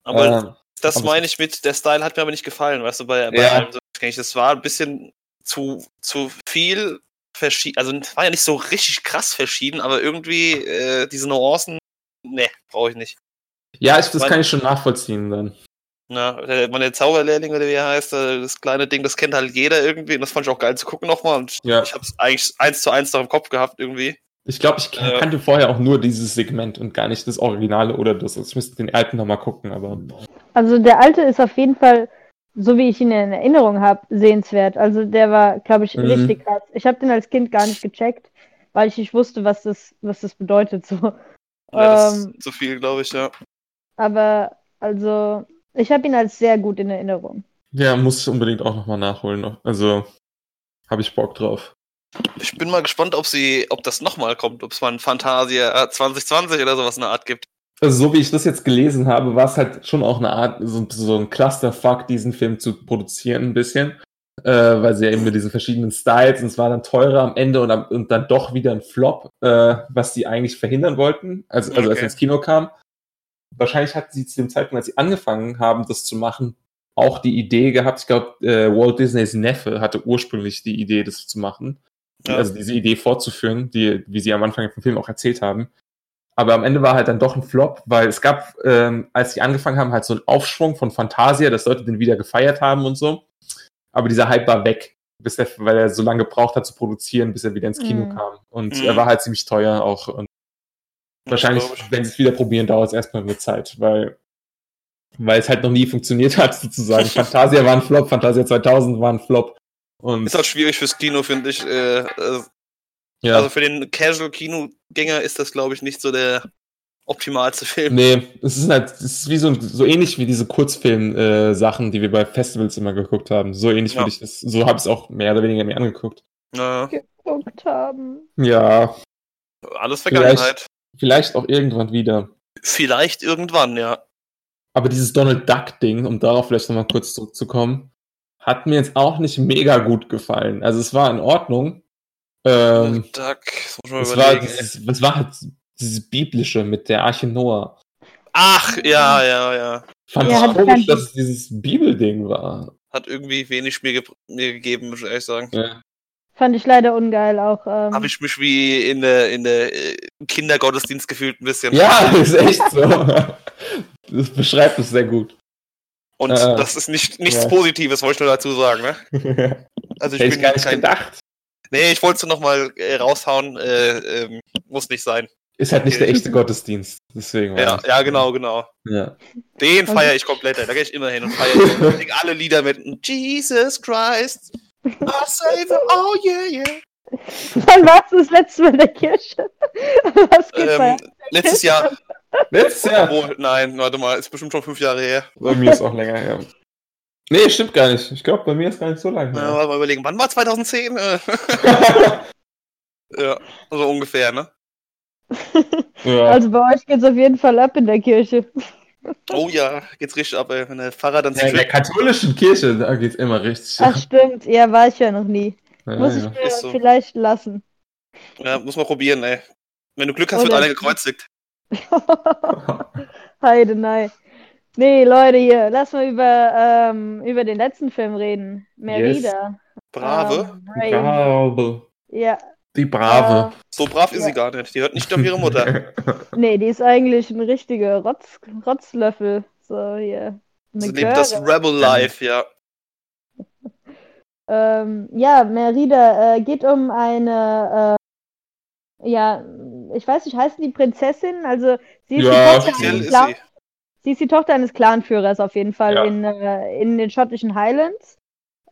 Aber Ähm, das aber- meine ich mit, der Style hat mir aber nicht gefallen, weißt du, bei, bei Ja. allem so. Das war ein bisschen zu, zu viel verschieden, also es war ja nicht so richtig krass verschieden, aber irgendwie äh, diese Nuancen nee, brauche ich nicht. Ja, ich, das Mein- kann ich schon nachvollziehen dann. Na, der, meine Zauberlehrling oder wie er heißt, äh, das kleine Ding, das kennt halt jeder irgendwie und das fand ich auch geil zu gucken nochmal und Ja. ich hab's eigentlich eins zu eins noch im Kopf gehabt irgendwie. Ich glaube, ich Äh. kannte vorher auch nur dieses Segment und gar nicht das Originale oder das. Ich müsste den alten nochmal gucken, aber. Also der alte ist auf jeden Fall, so wie ich ihn in Erinnerung habe, sehenswert. Also der war, glaube ich, Mhm. richtig krass. Ich habe den als Kind gar nicht gecheckt, weil ich nicht wusste, was das, was das bedeutet. So. Ja, das Ähm. ist zu viel, glaube ich, ja. Aber also, ich habe ihn als sehr gut in Erinnerung. Ja, muss ich unbedingt auch nochmal nachholen. Also, habe ich Bock drauf. Ich bin mal gespannt, ob sie, ob das nochmal kommt, ob es mal ein Fantasia 2020 oder sowas in der Art gibt. Also, so wie ich das jetzt gelesen habe, war es halt schon auch eine Art, so, so ein Clusterfuck, diesen Film zu produzieren, ein bisschen. Äh, weil sie ja eben mit diesen verschiedenen Styles und es war dann teurer am Ende und, und dann doch wieder ein Flop, äh, was die eigentlich verhindern wollten, also, also als Okay. er ins Kino kam. Wahrscheinlich hatten sie zu dem Zeitpunkt, als sie angefangen haben, das zu machen, auch die Idee gehabt. Ich glaube, äh, Walt Disneys Neffe hatte ursprünglich die Idee, das zu machen. Ja. Also diese Idee fortzuführen, die, wie sie am Anfang vom Film auch erzählt haben. Aber am Ende war halt dann doch ein Flop, weil es gab, ähm, als sie angefangen haben, halt so einen Aufschwung von Fantasia, dass Leute den wieder gefeiert haben und so. Aber dieser Hype war weg, bis der, weil er so lange gebraucht hat zu produzieren, bis er wieder ins Kino Mhm. kam. Und Mhm. er war halt ziemlich teuer auch. Und wahrscheinlich, wenn sie es wieder probieren, dauert es erstmal eine Zeit, weil, weil es halt noch nie funktioniert hat, *laughs* sozusagen. *laughs* Fantasia war ein Flop, Fantasia 2000 war ein Flop. Und Ist halt schwierig fürs Kino, finde ich. Äh, äh, ja. Also für den Casual-Kinogänger ist das, glaube ich, nicht so der optimalste *laughs* Film. Nee, es ist halt, es ist wie so, so ähnlich wie diese Kurzfilm-Sachen, die wir bei Festivals immer geguckt haben. So ähnlich Ja. würde ich das, so habe ich es auch mehr oder weniger mir angeguckt. Na, Geguckt haben. Ja, alles Vergangenheit. vielleicht auch irgendwann wieder. Vielleicht irgendwann, ja. Aber dieses Donald Duck-Ding, um darauf vielleicht nochmal kurz zurückzukommen, hat mir jetzt auch nicht mega gut gefallen. Also es war in Ordnung. Ähm, Duck, das muss man es, war, überlegen. dieses, es war halt dieses Biblische mit der Arche Noah. Ach, ja, ja, ja. Fand Ja, ich komisch, dass es dieses Bibelding war. Hat irgendwie wenig mir, ge mir gegeben, muss ich ehrlich sagen. Ja. Fand ich leider ungeil auch. Ähm, Habe ich mich wie in der, in der äh, Kindergottesdienst gefühlt ein bisschen. Ja, *laughs* ist echt so. Das beschreibt es sehr gut. Und äh, das ist nicht, nichts ja. Positives, wollte ich nur dazu sagen, ne? *laughs* Hätte Also ich ich bin gar nicht kein. gedacht. Nee, ich wollte es nochmal äh, raushauen. Äh, ähm, muss nicht sein. Ist halt nicht der echte Gottesdienst. Deswegen. Ja, ja, genau, genau. ja. Den Also- feiere ich komplett, da gehe ich immer hin und feiere ich *laughs* alle Lieder mit Jesus Christ. Our Savior, oh yeah, yeah. Wann warst du das letzte Mal in der Kirche? *laughs* Was geht Ähm, letztes Jahr, Letztes Jahr. obwohl, nein, warte mal, ist bestimmt schon fünf Jahre her. Bei mir ist auch länger her. Nee, stimmt gar nicht. Ich glaube, bei mir ist gar nicht so lange her. warte mal überlegen, wann war 2010? Äh, *laughs* ja, so ungefähr, ne? *laughs* ja. Also bei euch geht's auf jeden Fall ab in der Kirche. Oh ja, geht's richtig ab, ey. Wenn der Pfarrer dann ja, in der katholischen Kirche, da geht's immer richtig. Ach stimmt, ja, war ich ja noch nie. ja, Muss ich ja. mir Ist so. vielleicht lassen. Ja, muss man probieren, ey. Wenn du Glück hast, wird Oder- einer gekreuzigt. *laughs* Heide, nein. Nee, Leute, hier, lass mal über, ähm, über den letzten Film reden. Merida. Brave. Ähm. Brave. Ja, Die Brave. So brav ist Ja. sie gar nicht. Die hört nicht auf ihre Mutter. *laughs* nee, die ist eigentlich ein richtiger Rotz, Rotzlöffel. So, hier. Eine Sie lebt das Göre. Rebel Life, ja. *laughs* Ähm, ja, Merida äh, geht um eine, äh, ja, ich weiß nicht, heißt die Prinzessin? Also sie ist Ja, die Tochter eines ist Clan sie. sie ist die Tochter eines Clanführers auf jeden Fall Ja. in, äh, in den schottischen Highlands.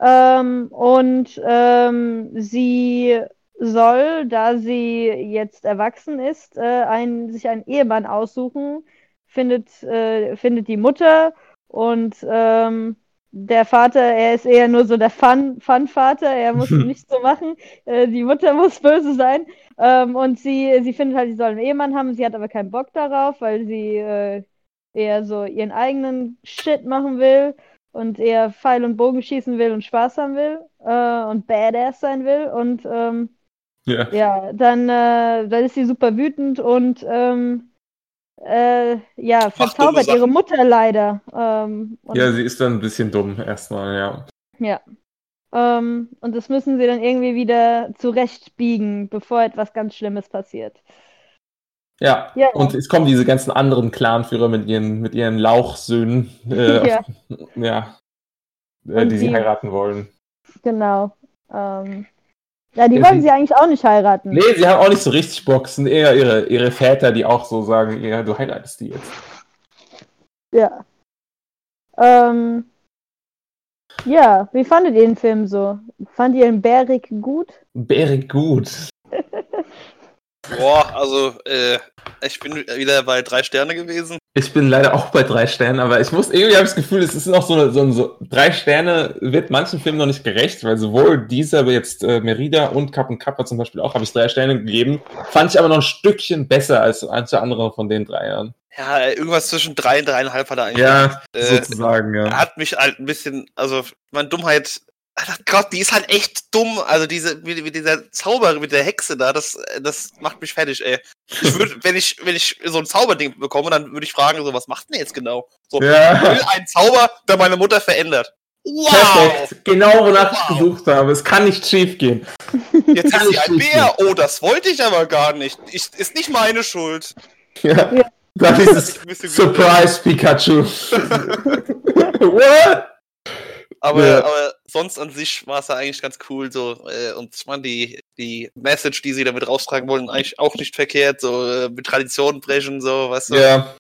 Ähm, und ähm, sie soll, da sie jetzt erwachsen ist, äh, ein, sich einen Ehemann aussuchen, findet, äh, findet die Mutter und ähm, der Vater, er ist eher nur so der Fun- Fun-Vater, er muss nichts so machen, äh, die Mutter *laughs* muss böse sein. Ähm, und sie, sie findet halt, sie soll einen Ehemann haben, sie hat aber keinen Bock darauf, weil sie äh, eher so ihren eigenen Shit machen will und eher Pfeil und Bogen schießen will und Spaß haben will äh, und Badass sein will. Und ähm, ja. ja, dann, äh, dann ist sie super wütend und ähm, äh, ja, verzaubert ihre Mutter leider. Ähm, ja, sie ist dann ein bisschen dumm erstmal, ja. ja. Ähm, und das müssen sie dann irgendwie wieder zurechtbiegen, bevor etwas ganz Schlimmes passiert. Ja. Ja. Und es kommen diese ganzen anderen Clanführer mit ihren, mit ihren Lauchsöhnen, *laughs* äh, Ja. ja äh, Und die sie die- heiraten wollen. Genau. Ähm, ja, die wollen sie- sie eigentlich auch nicht heiraten. Nee, sie haben auch nicht so richtig Bock. Es sind eher ihre, ihre Väter, die auch so sagen, ja, du heiratest die jetzt. Ja. Ähm, ja, wie fandet ihr den Film so? Fand ihr ihn bärig gut? Wäre gut. Boah, also, äh, ich bin wieder bei drei Sterne gewesen. Ich bin leider auch bei drei Sternen, aber ich muss irgendwie habe ich das Gefühl, es ist noch so eine, so, ein- so drei Sterne wird manchen Filmen noch nicht gerecht, weil sowohl dieser, aber jetzt äh, Merida und Cup und Kappa zum Beispiel auch habe ich drei Sterne gegeben. Fand ich aber noch ein Stückchen besser als manche andere von den drei Jahren. Ja, irgendwas zwischen drei und dreieinhalb hat er eigentlich. Ja, äh, sozusagen, ja. hat mich halt ein bisschen, also meine Dummheit, Gott, die ist halt echt dumm. Also diese, wie, wie dieser Zauber mit der Hexe da, das, äh, das macht mich fertig, ey. Ich würde, *laughs* wenn ich, wenn ich so ein Zauberding bekomme, dann würde ich fragen, so, was macht denn jetzt genau? So, ich Ja, will einen Zauber, der meine Mutter verändert. Wow! perfekt. Genau, wonach ich Wow. gesucht habe. Es kann nicht schief gehen. Jetzt Kann ist sie ich ein Bär. Oh, das wollte ich aber gar nicht. Ich, ist nicht meine Schuld. Ja. Ja. Dann ist es Ein bisschen Surprise Pikachu. *laughs* What? Aber, Ja. aber sonst an sich war es ja eigentlich ganz cool so äh, und ich meine die die Message, die sie damit raustragen wollen, eigentlich auch nicht verkehrt, so äh, mit Tradition brechen, so, weißt du. Ja,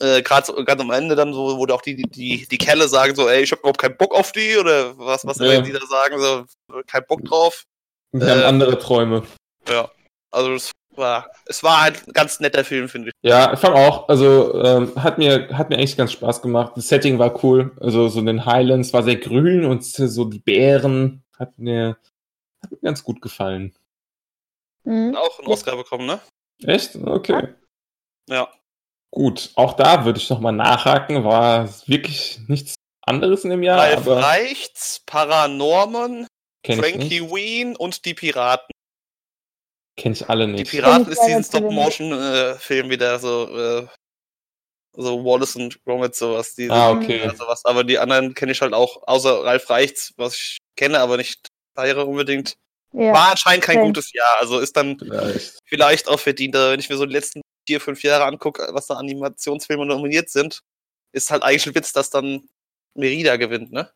Äh, Gerade so, ganz am Ende dann, so, wo auch die die die, die Kerle sagen so, ey, ich hab überhaupt keinen Bock auf die oder was was Ja. die da sagen, so kein Bock drauf. wir haben Äh, andere Träume. Ja, also es war es war halt ein ganz netter Film, finde ich. Ja, ich fand auch, also ähm, hat mir hat mir eigentlich ganz Spaß gemacht. Das Setting war cool, also so in den Highlands war sehr grün und so die Bären hat mir hat mir ganz gut gefallen. Mhm. Auch einen Oscar bekommen, ne? Echt? Okay. Ja. Gut, auch da würde ich noch mal nachhaken. War wirklich nichts anderes in dem Jahr, Ralf aber Reichts, Paranorman, Frankie. Ween und die Piraten. Kenn ich alle Die nicht. Piraten Kenn ich ist diesen. Stop-Motion-Film wieder so, äh, so Wallace und Gromit, sowas. Die, Ah, okay. ja, sowas. Aber die anderen kenne ich halt auch, außer Ralf Reichts, was ich kenne, aber nicht feiere unbedingt. Ja. War anscheinend kein Okay. gutes Jahr. Also ist dann Vielleicht. vielleicht auch verdient, wenn ich mir so die letzten vier, fünf Jahre angucke, was da Animationsfilme nominiert sind, ist halt eigentlich ein Witz, dass dann Merida gewinnt, ne?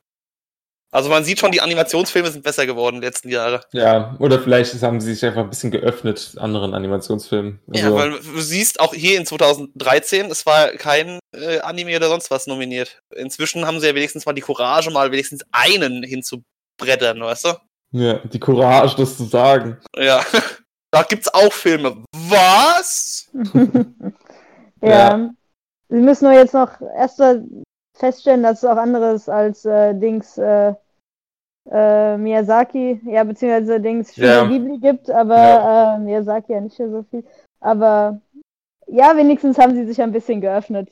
Also man sieht schon, die Animationsfilme sind besser geworden in den letzten Jahren. Ja, oder vielleicht haben sie sich einfach ein bisschen geöffnet anderen Animationsfilmen. Ja, Also, weil du siehst auch hier in 2013, es war kein äh, Anime oder sonst was nominiert. Inzwischen haben sie ja wenigstens mal die Courage, mal wenigstens einen hinzubrettern, weißt du? ja, die Courage, das zu sagen. Ja. *laughs* Da gibt's auch Filme. Was? *laughs* ja. Ja. Sie müssen nur jetzt noch erst mal feststellen, dass es auch anderes als äh, Dings äh, äh, Miyazaki, ja, beziehungsweise Dings Studio Ja. Ghibli gibt, aber Ja. äh, Miyazaki ja nicht so viel. Aber ja, wenigstens haben sie sich ein bisschen geöffnet.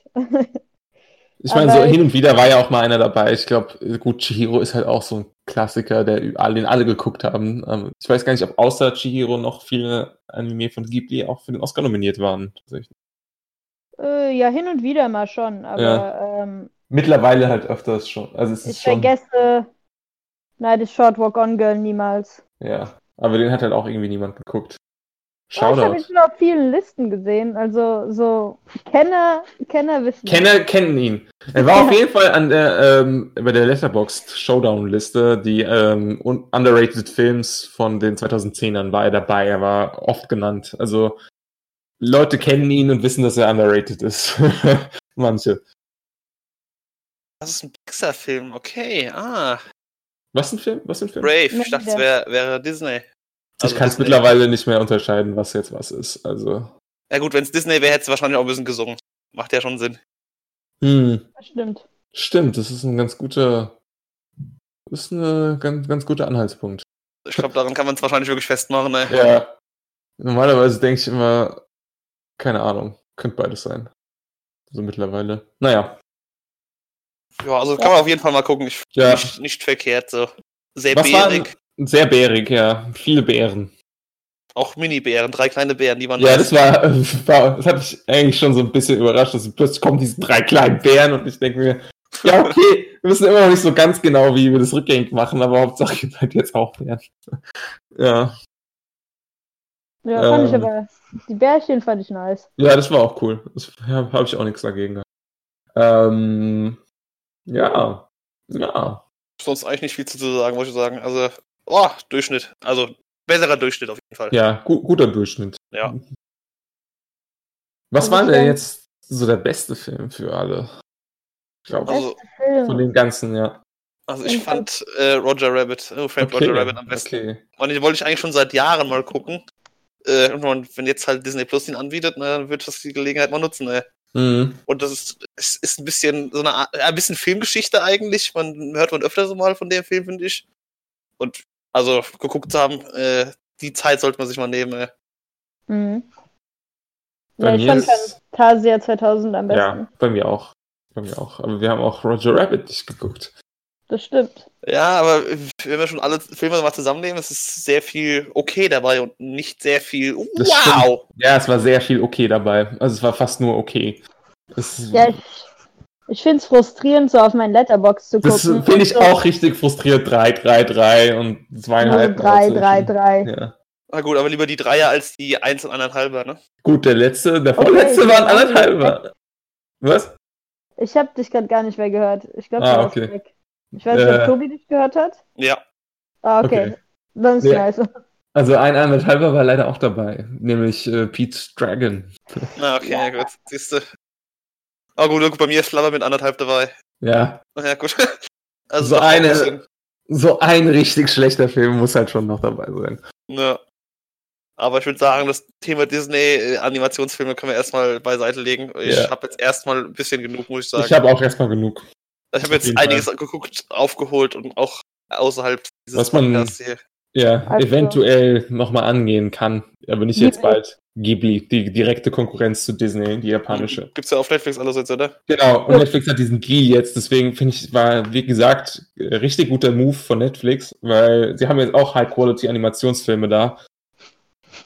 Ich meine, so hin und wieder war ja auch mal einer dabei. Ich glaube, gut, Chihiro ist halt auch so ein Klassiker, der alle- den alle geguckt haben. Ähm, Ich weiß gar nicht, ob außer Chihiro noch viele Anime von Ghibli auch für den Oscar nominiert waren. äh, ja, hin und wieder mal schon, aber Ja. ähm, Mittlerweile halt öfters schon. Also es ist ich schon. vergesse Nein, das Short Walk On Girl niemals. Ja, aber den hat halt auch irgendwie niemand geguckt. Ja, ich habe ihn Shoutout. schon auf vielen Listen gesehen. Also so Kenner, Kenner wissen. Kenner kennen ihn. Er war auf jeden Fall an der, ähm, bei der Letterboxd Showdown-Liste, die ähm, un- underrated Films von den 2010ern war er dabei. Er war oft genannt. Also Leute kennen ihn und wissen, dass er underrated ist. *laughs* Manche. Das ist ein Pixar-Film, okay. Ah, Was ein Film? Was ein Film? Brave. Ich dachte, es wäre wäre Disney. ich kann es mittlerweile nicht mehr unterscheiden, was jetzt was ist. Also. Ja gut, wenn es Disney wäre, hätte es wahrscheinlich auch ein bisschen gesungen. Macht ja schon Sinn. Hm. Das stimmt. Stimmt, das ist ein ganz guter. Das ist ein ganz, ganz guter Anhaltspunkt. Ich glaube, daran kann man es wahrscheinlich wirklich festmachen. Ne? Ja. Normalerweise denke ich immer, keine Ahnung, könnte beides sein. So mittlerweile. Naja. Ja, also kann man auf jeden Fall mal gucken. Ich, Ja. nicht, nicht verkehrt, so. Sehr Was bärig. sehr bärig, ja. Viele Bären. Auch Mini-Bären, drei kleine Bären, die waren Ja, das war, *laughs* war, das hat mich eigentlich schon so ein bisschen überrascht, dass plötzlich kommen diese drei kleinen Bären und ich denke mir, ja, okay, wir wissen immer noch nicht so ganz genau, wie wir das rückgängig machen, aber Hauptsache ihr seid jetzt auch Bären. *laughs* Ja. Ja, fand ich Ähm. aber. Die Bärchen fand ich nice. Ja, das war auch cool. Das habe hab ich auch nichts dagegen gehabt. Ähm, ja, ja. Sonst eigentlich nicht viel zu sagen, muss ich sagen. Also, oh, Durchschnitt. Also, besserer Durchschnitt auf jeden Fall. Ja, gu guter Durchschnitt. Ja. Was Also war denn jetzt so der beste Film für alle? Ich glaube, Also, von den ganzen, ja. also ich fand äh, Roger Rabbit, äh, Frank Roger Rabbit am besten. okay. Und den wollte ich eigentlich schon seit Jahren mal gucken. Äh, und wenn jetzt halt Disney Plus ihn anbietet, na, dann würde ich das die Gelegenheit mal nutzen. Ey. Mhm. Und das ist, es ist ein bisschen so eine Art, ein bisschen Filmgeschichte eigentlich. Man hört man öfter so mal von dem Film, finde ich. Und also geguckt zu haben, äh, die Zeit sollte man sich mal nehmen. Ey. Mhm. Bei Ja, ich fand ist- Fantasia 2000 am besten. Ja, bei mir auch. Bei mir auch. Aber wir haben auch Roger Rabbit nicht geguckt. Das stimmt. Ja, aber wenn wir schon alle Filme mal zusammennehmen, es ist sehr viel okay dabei und nicht sehr viel Das wow. Ja, es war sehr viel okay dabei. Also es war fast nur okay. Es, Ja, ich, ich finde es frustrierend, so auf mein Letterbox zu das gucken. finde ich so, auch richtig frustriert. 3, 3, 3 und zweieinhalb. 3, 3, dazwischen. 3. Ja. Na gut, aber lieber die Dreier als die Eins und anderthalber, ne? Gut, der letzte, der Okay, vorletzte war ein anderthalber. Was? Ich habe dich gerade gar nicht mehr gehört. Ich glaube, Ah, du warst okay. weg. Ich weiß nicht, Äh. ob Tobi dich gehört hat. Ja. Ah, okay. Okay. Dann ist Ja. nice. Also ein anderthalber war leider auch dabei, nämlich äh, Pete's Dragon. Na, okay, ja. gut. Siehst du. Ah gut, gut, bei mir ist Flabber mit anderthalb dabei. Ja, ja, gut. *laughs* Also So eine- bisschen, so ein richtig schlechter Film muss halt schon noch dabei sein. Ja. Aber ich würde sagen, das Thema Disney-Animationsfilme können wir erstmal beiseite legen. Ich Ja. habe jetzt erstmal ein bisschen genug, muss ich sagen. Ich habe auch erstmal genug. Ich habe jetzt einiges geguckt, aufgeholt und auch außerhalb dieses Was man- Podcasts hier. Ja, Also- eventuell nochmal angehen kann, aber nicht jetzt bald. Ghibli, die direkte Konkurrenz zu Disney, die japanische. Gibt's ja auf Netflix alles jetzt, oder? Genau, und. Netflix hat diesen Deal jetzt, deswegen finde ich, war, wie gesagt, äh, richtig guter Move von Netflix, weil sie haben jetzt auch High-Quality-Animationsfilme da.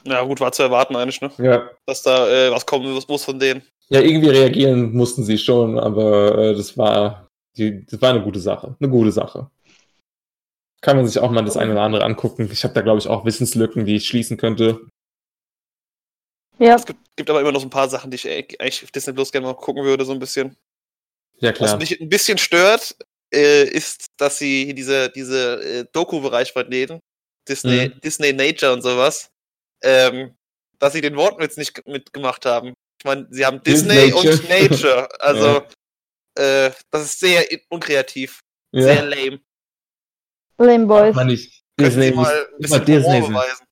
Ja, gut, war zu erwarten eigentlich, ne? Ja. Dass da äh, was kommen muss, muss von denen. Ja, irgendwie reagieren mussten sie schon, aber äh, das war die, das war eine gute Sache. Eine gute Sache. Kann man sich auch mal das eine oder andere angucken. Ich habe da, glaube ich, auch Wissenslücken, die ich schließen könnte. Ja, Es gibt, gibt aber immer noch so ein paar Sachen, die ich eigentlich auf Disney Plus gerne mal gucken würde, so ein bisschen. Ja, Was klar. mich ein bisschen stört, äh, ist, dass sie diese, diese äh, Doku-Bereich vertreten, Disney, Mhm. Disney Nature und sowas, ähm, dass sie den Wortwitz nicht mitgemacht haben. Ich meine, sie haben Disney Nature. und Nature. Also, *laughs* äh, das ist sehr unkreativ, sehr Ja, lame. Lame Boys. man nicht. Disney mal ein bisschen Disney beweisen.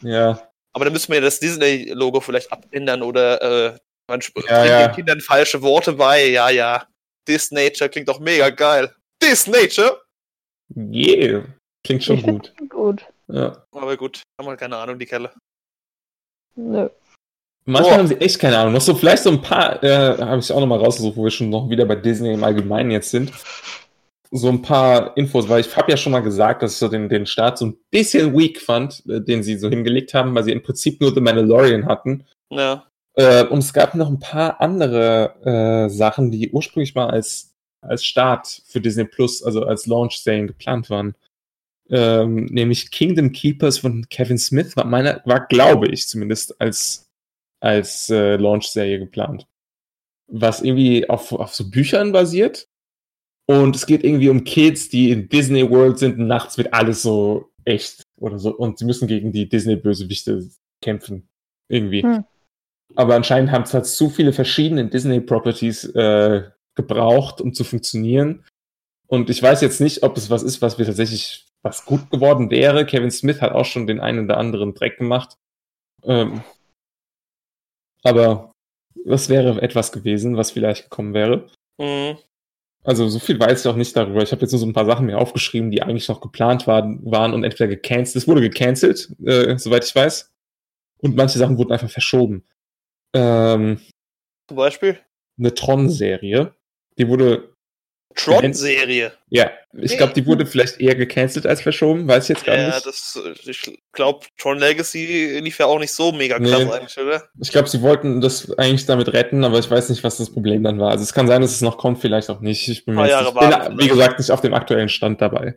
Ja, Aber dann müssen wir ja das Disney-Logo vielleicht abändern oder äh, man Ja, ja. den Kindern falsche Worte bei. Ja, ja. Disnature klingt doch mega geil. Disnature? yeah. Klingt schon Ich *laughs* gut. Gut. Ja. Aber gut, haben wir keine Ahnung, die Kelle. Nö. Manchmal haben sie echt keine Ahnung. Noch so, vielleicht so ein paar, äh, habe ich auch nochmal rausgesucht, wo wir schon noch wieder bei Disney im Allgemeinen jetzt sind. So ein paar Infos, weil ich habe ja schon mal gesagt, dass ich so den, den Start so ein bisschen weak fand, äh, den sie so hingelegt haben, weil sie im Prinzip nur The Mandalorian hatten. Ja. Äh, und es gab noch ein paar andere äh, Sachen, die ursprünglich mal als, als Start für Disney Plus, also als Launch-Serien geplant waren. Ähm, nämlich Kingdom Keepers von Kevin Smith war meiner, war, glaube ich, zumindest als, als äh, Launch-Serie geplant. Was irgendwie auf, auf so Büchern basiert. Und es geht irgendwie um Kids, die in Disney World sind und nachts wird alles so echt oder so. Und sie müssen gegen die Disney-Bösewichte kämpfen. Irgendwie. Hm. Aber anscheinend haben es halt zu viele verschiedene Disney-Properties äh, gebraucht, um zu funktionieren. Und ich weiß jetzt nicht, ob es was ist, was wir tatsächlich, was gut geworden wäre. Kevin Smith hat auch schon den einen oder anderen Dreck gemacht. Ähm, aber das wäre etwas gewesen, was vielleicht gekommen wäre. Mhm. Also so viel weiß ich auch nicht darüber. Ich habe jetzt nur so ein paar Sachen mir aufgeschrieben, die eigentlich noch geplant waren, waren und entweder gecancelt. Es wurde gecancelt, äh, soweit ich weiß. Und manche Sachen wurden einfach verschoben. Ähm, Zum Beispiel eine Tron-Serie. Die wurde, Tron-Serie. ja, ich glaube, die wurde vielleicht eher gecancelt als verschoben, weiß ich jetzt gar Ja, nicht. das, äh, ich glaube, Tron Legacy lief ja auch nicht so mega krass Nee. eigentlich, oder? Ich glaube, sie wollten das eigentlich damit retten, aber ich weiß nicht, was das Problem dann war. Also es kann sein, dass es noch kommt, vielleicht auch nicht. Ich bin, jetzt Jahre nicht, bin wie gesagt, nicht auf dem aktuellen Stand dabei.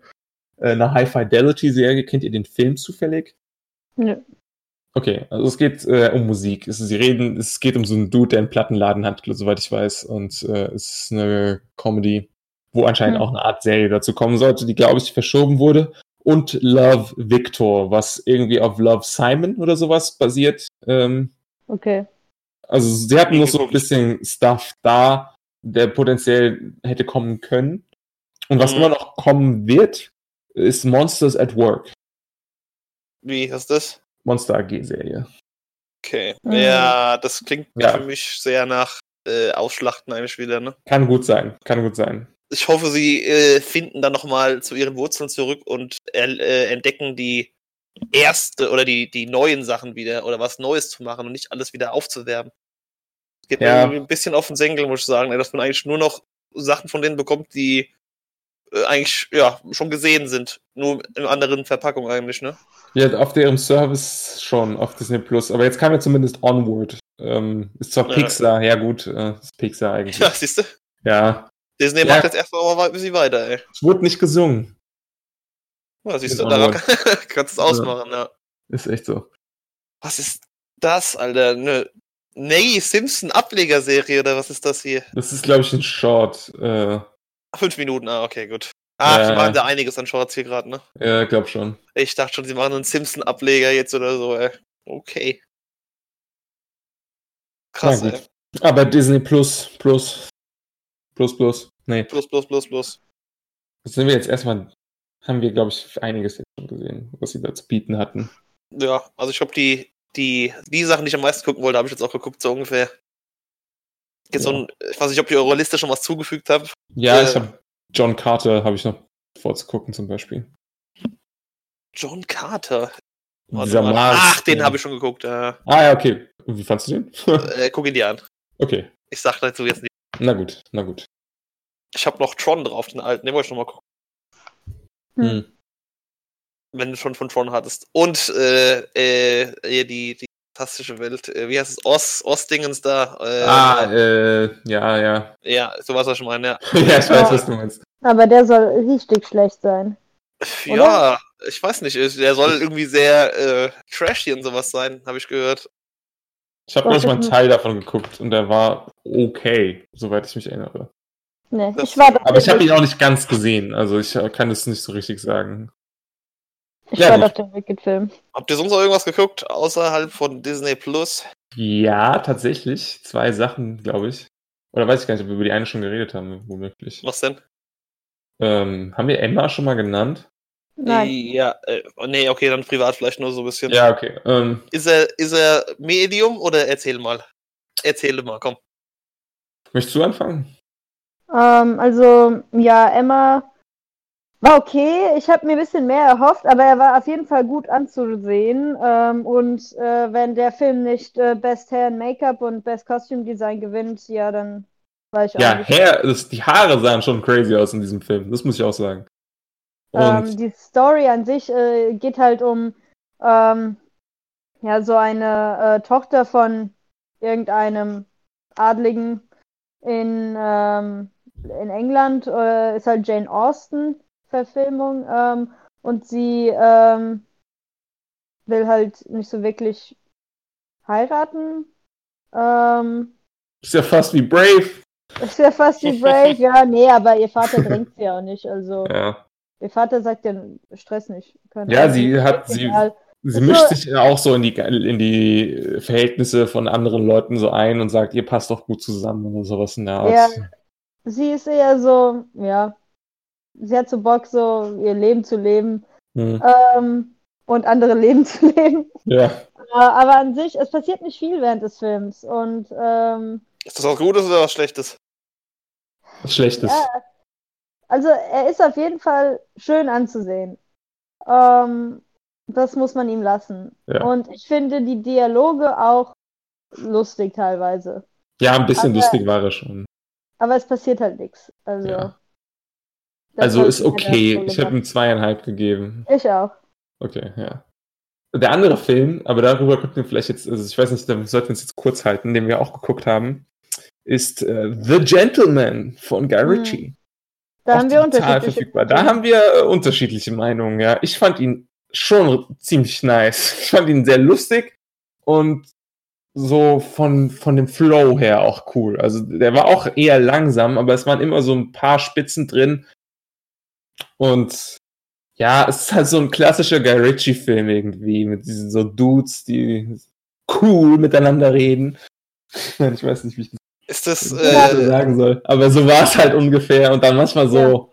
Äh, eine High-Fidelity-Serie, kennt ihr den Film zufällig? Nö. Okay, also es geht äh, um Musik. Es, sie reden, es geht um so einen Dude, der einen Plattenladen hat, soweit ich weiß. Und äh, es ist eine Comedy, wo anscheinend Hm. auch eine Art Serie dazu kommen sollte, die, glaube ich, verschoben wurde. Und Love Victor, was irgendwie auf Love Simon oder sowas basiert. Ähm, Okay. also sie hatten noch so ein bisschen Stuff da, der potenziell hätte kommen können. Und was Mhm. immer noch kommen wird, ist Monsters at Work. Wie ist das? Monster AG-Serie. Okay. Mhm. Ja, das klingt Ja. für mich sehr nach äh, Ausschlachten eigentlich wieder, ne? Kann gut sein, kann gut sein. Ich hoffe, sie äh, finden dann nochmal zu ihren Wurzeln zurück und äh, entdecken die erste oder die, die neuen Sachen wieder oder was Neues zu machen und nicht alles wieder aufzuwerben. Es geht Ja. mir ein bisschen auf den Senkel, muss ich sagen, dass man eigentlich nur noch Sachen von denen bekommt, die äh, eigentlich ja schon gesehen sind. Nur in anderen Verpackungen eigentlich, ne? Ja, auf deren Service schon, auf Disney Plus. Aber jetzt kam ja zumindest Onward. Ähm, ist zwar Ja. Pixar, ja gut, äh, ist Pixar eigentlich. Ja. siehst du? ja. Disney Ja. macht jetzt erstmal mal ein bisschen weiter, ey. Es wurde nicht gesungen. Ja, siehst du, daran Onward. *laughs* kannst du es ausmachen, ja. Ist echt so. Was ist das, Alter? Eine Ney Simpson Ablegerserie oder was ist das hier? Das ist, glaube ich, ein Short. Äh, Fünf Minuten, ah, okay, gut. Ah, Ja. die machen da einiges an Shorts hier gerade, ne? ja, glaub schon. Ich dachte schon, sie machen einen Simpson-Ableger jetzt oder so, ey. Okay. Krass, ey. Aber Disney Plus, Plus, Plus, Plus. Nee, Plus, plus, plus, plus. das sind wir jetzt erstmal, haben wir, glaube ich, einiges jetzt schon gesehen, was sie da zu bieten hatten. Ja, also ich glaube, die, die, die Sachen, die ich am meisten gucken wollte, habe ich jetzt auch geguckt, so ungefähr. Jetzt Ja. so ein, ich weiß nicht, ob ihr eure Liste schon was zugefügt habt. Ja, Äh. ich habe John Carter, habe ich noch vorzugucken zum Beispiel. John Carter. Warte mal. Ach, den habe ich schon geguckt. Äh, Ah ja, okay. Wie fandst du den? äh, guck ihn dir an. *laughs* okay. Ich sag dazu jetzt nicht. Na gut, na gut. Ich habe noch Tron drauf, den alten. Den wollte ich noch mal gucken, Hm. Hm. wenn du schon von Tron hattest. Und äh, äh, die, die fantastische Welt. Äh, wie heißt es? Os, Ostdingens da. Äh, Ah, äh, ja, ja. Ja, sowas was ich meine, ja. *laughs* ja, ich weiß, was du meinst. Aber der soll richtig schlecht sein. Oder? Ja, ich weiß nicht. Der soll irgendwie sehr äh, trashy und sowas sein, habe ich gehört. Ich habe manchmal einen Teil davon geguckt und der war okay, soweit ich mich erinnere. Nee, Das- ich war doch Aber ich habe ihn auch nicht ganz gesehen, also ich äh, kann es nicht so richtig sagen. ich Ja, war doch der Wicked-Film. Habt ihr sonst noch irgendwas geguckt, außerhalb von Disney Plus? Ja, tatsächlich. Zwei Sachen, glaube ich. Oder weiß ich gar nicht, ob wir über die eine schon geredet haben, womöglich. Was denn? Ähm, haben wir Emma schon mal genannt? Nein. Ja, äh, nee, okay, dann privat vielleicht nur so ein bisschen. Ja, okay. Ähm, Ist er, ist er Medium oder erzähl mal? Erzähl mal, komm. möchtest du anfangen? Ähm, also, ja, Emma war okay. Ich habe mir ein bisschen mehr erhofft, aber er war auf jeden Fall gut anzusehen. Ähm, und äh, wenn der Film nicht äh, Best Hair and Make-up und Best Costume Design gewinnt, ja, dann war ich auch Ja, nicht. Hair, das, die Haare sahen schon crazy aus in diesem Film, das muss ich auch sagen. Ähm, die Story an sich äh, geht halt um ähm, ja so eine äh, Tochter von irgendeinem Adligen in, ähm, in England, äh, ist halt Jane Austen Verfilmung ähm, und sie ähm, will halt nicht so wirklich heiraten. Ähm, ist ja fast wie Brave. ist ja fast wie Brave, *laughs* ja, nee, aber ihr Vater drängt sie ja auch nicht. Also Ja. Ihr Vater sagt ja, Stress nicht. Keine Ja, sie hat, sie, Egal. sie mischt sich ja auch so in die, in die Verhältnisse von anderen Leuten so ein und sagt, ihr passt doch gut zusammen oder sowas in der Art. Ja. Sie ist eher so, ja, sie hat so Bock, so ihr Leben zu leben Hm. ähm, und andere *laughs* Leben zu leben. ja. Äh, aber an sich, es passiert nicht viel während des Films. Und ähm, Ist das was Gutes oder was Schlechtes? Was Schlechtes. ja, also er ist auf jeden Fall schön anzusehen. Ähm, das muss man ihm lassen. Ja. Und ich finde die Dialoge auch lustig teilweise. Ja, ein bisschen Aber- lustig war er schon. Aber es passiert halt nichts. Also, Ja. Also ist okay. Ich habe ihm zweieinhalb gegeben. Ich auch. Okay, ja. Der andere Film, aber darüber könnten wir vielleicht jetzt, also ich weiß nicht, da sollten wir uns jetzt kurz halten, den wir auch geguckt haben, ist äh, The Gentleman von Guy Hm. Da haben wir unterschiedliche. verfügbar. Da haben wir äh, unterschiedliche Meinungen, ja. Ich fand ihn schon ziemlich nice. *laughs* Ich fand ihn sehr lustig. und so von, von dem Flow her auch cool. Also der war auch eher langsam, aber es waren immer so ein paar Spitzen drin. Und ja, es ist halt so ein klassischer Guy Ritchie-Film irgendwie, mit diesen so Dudes, die cool miteinander reden. *laughs* Ich weiß nicht, wie ich das Ist das, äh, sagen soll. Aber so war es halt ungefähr. Und dann manchmal so,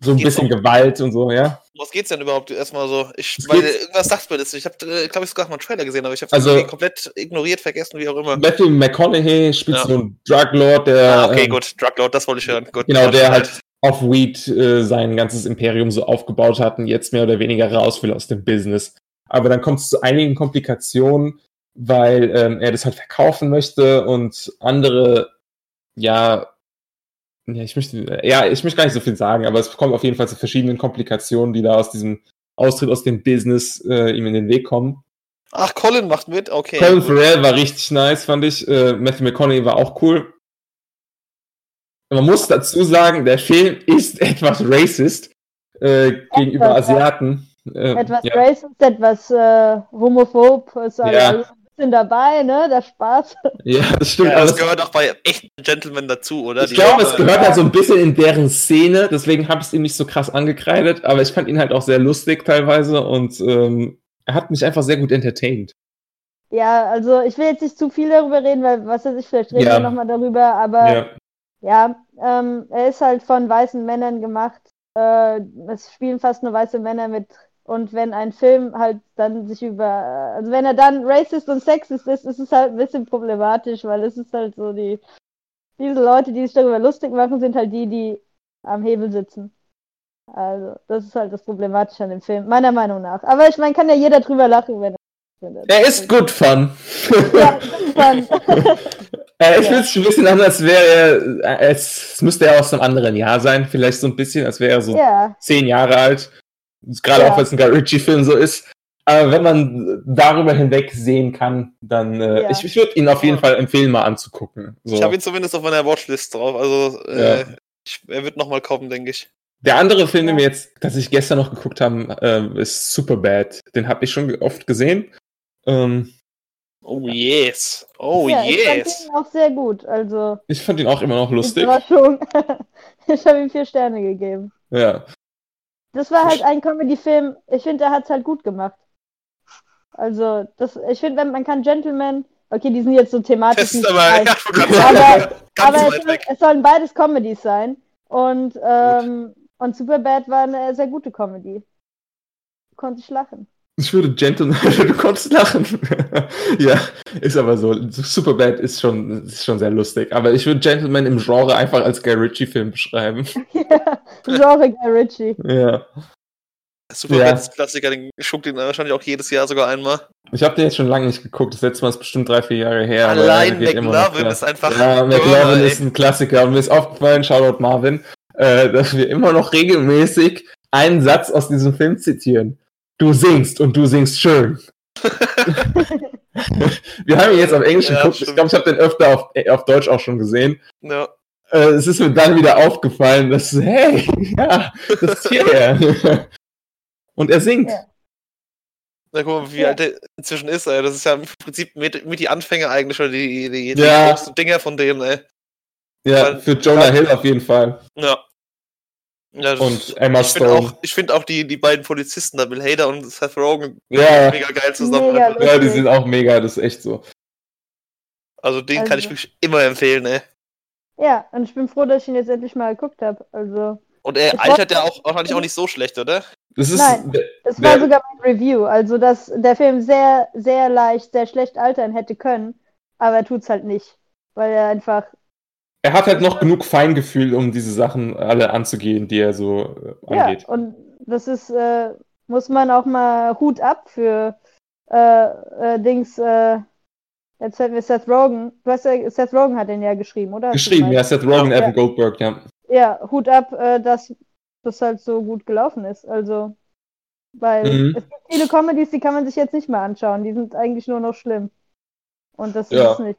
so ein Geht's bisschen auch- Gewalt und so, ja. was geht's denn überhaupt erstmal so? Ich, Es weil irgendwas sagt mir das. Ich habe, äh, glaube ich, sogar mal einen Trailer gesehen, aber ich habe Also- komplett ignoriert, vergessen, wie auch immer. Matthew McConaughey spielt Ja. so einen Druglord, der Ah, okay, ähm, gut. Druglord, das wollte ich hören. Gut, Genau, der halt. halt auf Weed äh, sein ganzes Imperium so aufgebaut hat und jetzt mehr oder weniger raus will aus dem Business. Aber dann kommt es zu einigen Komplikationen, weil ähm, er das halt verkaufen möchte und andere, ja, ja, ich möchte, ja, ich möchte gar nicht so viel sagen, aber es kommt auf jeden Fall zu verschiedenen Komplikationen, die da aus diesem Austritt aus dem Business äh, ihm in den Weg kommen. Ach, Colin macht mit, okay. Colin. Farrell war richtig nice, fand ich. Äh, Matthew McConaughey war auch cool. Man muss dazu sagen, der Film ist *laughs* etwas racist äh, gegenüber Etwas. Asiaten. Äh, Etwas ja. racist, etwas äh, homophob, ist Ja. Bisschen dabei, ne? Der Spaß. ja, das stimmt. Ja, aber das es- gehört auch bei echten Gentlemen dazu, oder? ich glaube, es gehört halt so ein bisschen in deren Szene, deswegen habe ich es ihm nicht so krass angekreidet, aber ich fand ihn halt auch sehr lustig teilweise und ähm, er hat mich einfach sehr gut entertained. Ja, also ich will jetzt nicht zu viel darüber reden, weil was weiß ich, vielleicht reden Ja. wir nochmal darüber, aber Ja. Ja, ähm, er ist halt von weißen Männern gemacht. Äh, es spielen fast nur weiße Männer mit. Und wenn ein Film halt dann sich über, also wenn er dann racist und sexist ist, ist es halt ein bisschen problematisch, weil es ist halt so die, diese Leute, die sich darüber lustig machen, sind halt die, die am Hebel sitzen. Also, das ist halt das Problematische an dem Film, meiner Meinung nach. Aber ich meine, kann ja jeder drüber lachen, wenn er. Er ist gut fun. Ja, ist fun. *laughs* *laughs* Äh, ich finde es ein bisschen anders, als wäre er, äh, es, es müsste er aus einem anderen Jahr sein, vielleicht so ein bisschen, als wäre er so ja, zehn Jahre alt. Gerade Ja. auch, wenn es ein Guy Ritchie-Film so ist. Aber wenn man darüber hinweg sehen kann, dann äh, Ja. ich, ich würde ihn auf jeden Fall empfehlen, mal anzugucken. So. Ich habe ihn zumindest auf meiner Watchlist drauf. Also, äh, ich, er wird nochmal kommen, denke ich. Der andere Film, den wir jetzt tatsächlich gestern noch geguckt haben, ähm, ist Superbad. Den habe ich schon oft gesehen. Ähm, Oh yes. Oh ja, ich fand yes. ihn auch sehr gut. Also, ich fand ihn auch immer noch lustig. Überraschung. *laughs* ich habe ihm vier Sterne gegeben. Ja. Das war halt ein Comedy-Film. Ich finde, er hat es halt gut gemacht. Also, das, ich finde, wenn man kann Gentleman, okay, die sind jetzt so thematisch nicht aber, *laughs* ja, gerade aber, aber es, soll, es sollen beides Comedies sein. Und, ähm, und Superbad war eine sehr gute Comedy. Konnte ich lachen. Ich würde Gentleman, *laughs* du konntest lachen. *laughs* ja, ist aber so. Superbad ist schon, ist schon sehr lustig. Aber ich würde Gentleman im Genre einfach als Guy Ritchie-Film beschreiben. *laughs* ja, Genre Guy Ritchie. ja. Super Ja. ja. Klassiker, den schuckt ihn wahrscheinlich auch jedes Jahr sogar einmal. Ich habe den jetzt schon lange nicht geguckt. Das letzte Mal ist bestimmt drei, vier Jahre her. Allein McLovin ist einfach. Ja, McLovin ist ein Klassiker. Und mir ist aufgefallen, Shoutout Marvin, äh, dass wir immer noch regelmäßig einen Satz aus diesem Film zitieren. Du singst und du singst schön. *laughs* wir haben ihn jetzt auf Englisch Ja, geguckt. Ich stimmt. glaube, ich habe den öfter auf, äh, auf Deutsch auch schon gesehen. Ja. Äh, es ist mir dann wieder aufgefallen, dass, hey, *laughs* ja, das ist hierher. *laughs* und er singt. Ja. Na, guck mal, wie Ja. alt der inzwischen ist, ey. Das ist ja im Prinzip mit, mit die Anfänge eigentlich, oder die, die, die Ja. Dinger von denen, ey. Ja, Weil- für Jonah Hill auf jeden Fall. Ja. Ja das, Und Emma ich finde Stone. auch, ich find auch die, die beiden Polizisten, da Bill Hader und Seth Rogen, Ja. mega geil zusammen. Mega. Ja, die sind auch mega, das ist echt so. Also den kann ich Also- wirklich immer empfehlen, ey. Ja, und ich bin froh, dass ich ihn jetzt endlich mal geguckt habe. Also, Und er altert ja auch wahrscheinlich auch nicht so schlecht, oder? Das ist, Nein. das war sogar mein Review. Also, dass der Film sehr, sehr leicht, sehr schlecht altern hätte können, aber er tut's halt nicht. Weil er einfach, er hat halt noch genug Feingefühl, um diese Sachen alle anzugehen, die er so äh, ja, angeht. und das ist, äh, muss man auch mal Hut ab für äh, äh, Dings, äh, jetzt fällt mir Seth Rogen. Du hast ja, Seth Rogen hat den ja geschrieben, oder? Geschrieben, ja? Seth Rogen, Ja. Evan Goldberg, ja. Ja, Hut ab, dass das halt so gut gelaufen ist. Also, weil Mhm. es gibt viele Comedies, die kann man sich jetzt nicht mehr anschauen. Die sind eigentlich nur noch schlimm. Und das Ja. ist nicht.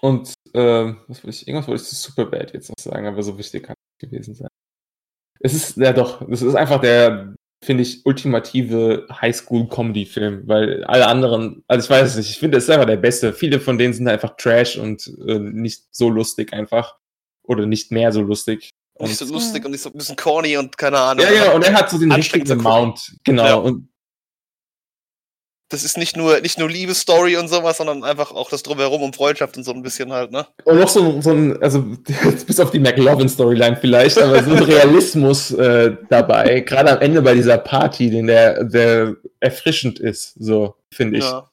Und äh, was wollte ich, irgendwas wollte ich zu Superbad jetzt noch sagen, aber so wichtig kann es gewesen sein. Es ist, ja doch, es ist einfach der finde ich, ultimative Highschool-Comedy-Film, weil alle anderen, also ich weiß es nicht, ich finde, es ist einfach der beste. Viele von denen sind einfach Trash und äh, nicht so lustig einfach. Oder nicht mehr so lustig. Und, Nicht so lustig und nicht so ein bisschen corny und keine Ahnung. ja, ja, und er hat so den richtigen. Amount. Genau. Ja. Und Das ist nicht nur, nicht nur Liebesstory und sowas, sondern einfach auch das Drumherum um Freundschaft und so ein bisschen halt, ne? Und noch so, ein- so ein, also *laughs* bis auf die McLovin-Storyline vielleicht, aber so ein Realismus äh, dabei, gerade am Ende bei dieser Party, den der, der erfrischend ist, so finde ich. Ja.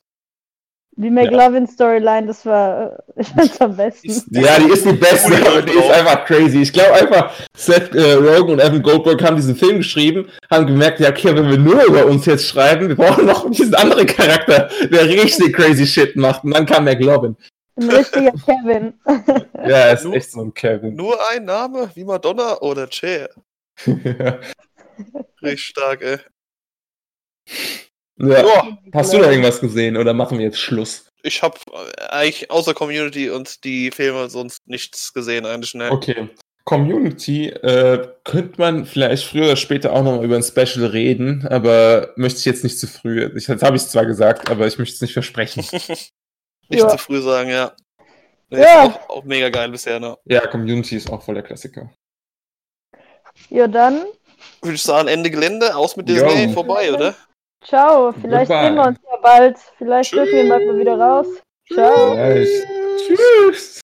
Ja. Die McLovin-Storyline, das war äh, *laughs* ich fand's am besten. Ist- die ist die beste, aber die ist einfach crazy. Ich glaube einfach, Seth äh, Rogen und Evan Goldberg haben diesen Film geschrieben, haben gemerkt, ja, okay, wenn wir nur über uns jetzt schreiben, wir brauchen noch diesen anderen Charakter, der richtig crazy Shit macht. Und dann kam McLovin. Ein richtiger *laughs* Kevin. *laughs* Ja, er ist Nur- echt so ein Kevin. Nur ein Name, wie Madonna oder Cher. ja. Richtig stark, ey. Ja. Ja, Hast du noch irgendwas gesehen oder machen wir jetzt Schluss? ich habe eigentlich außer Community und die Filme sonst nichts gesehen eigentlich, ne? Okay. Community äh, könnte man vielleicht früher oder später auch noch mal über ein Special reden, aber möchte ich jetzt nicht zu früh. Ich, jetzt habe ich es zwar gesagt, aber ich möchte es nicht versprechen. *laughs* Nicht Ja. zu früh sagen, ja. Nee, Ja. Ist auch, auch mega geil bisher, ne? ja, Community ist auch voll der Klassiker. Ja, dann, Würde ich sagen, Ende Gelände, aus mit Jo. Disney, vorbei, oder? Ciao. Vielleicht Goodbye. sehen wir uns ja bald. Vielleicht dürfen wir mal wieder raus. Ciao. Vielleicht. Tschüss.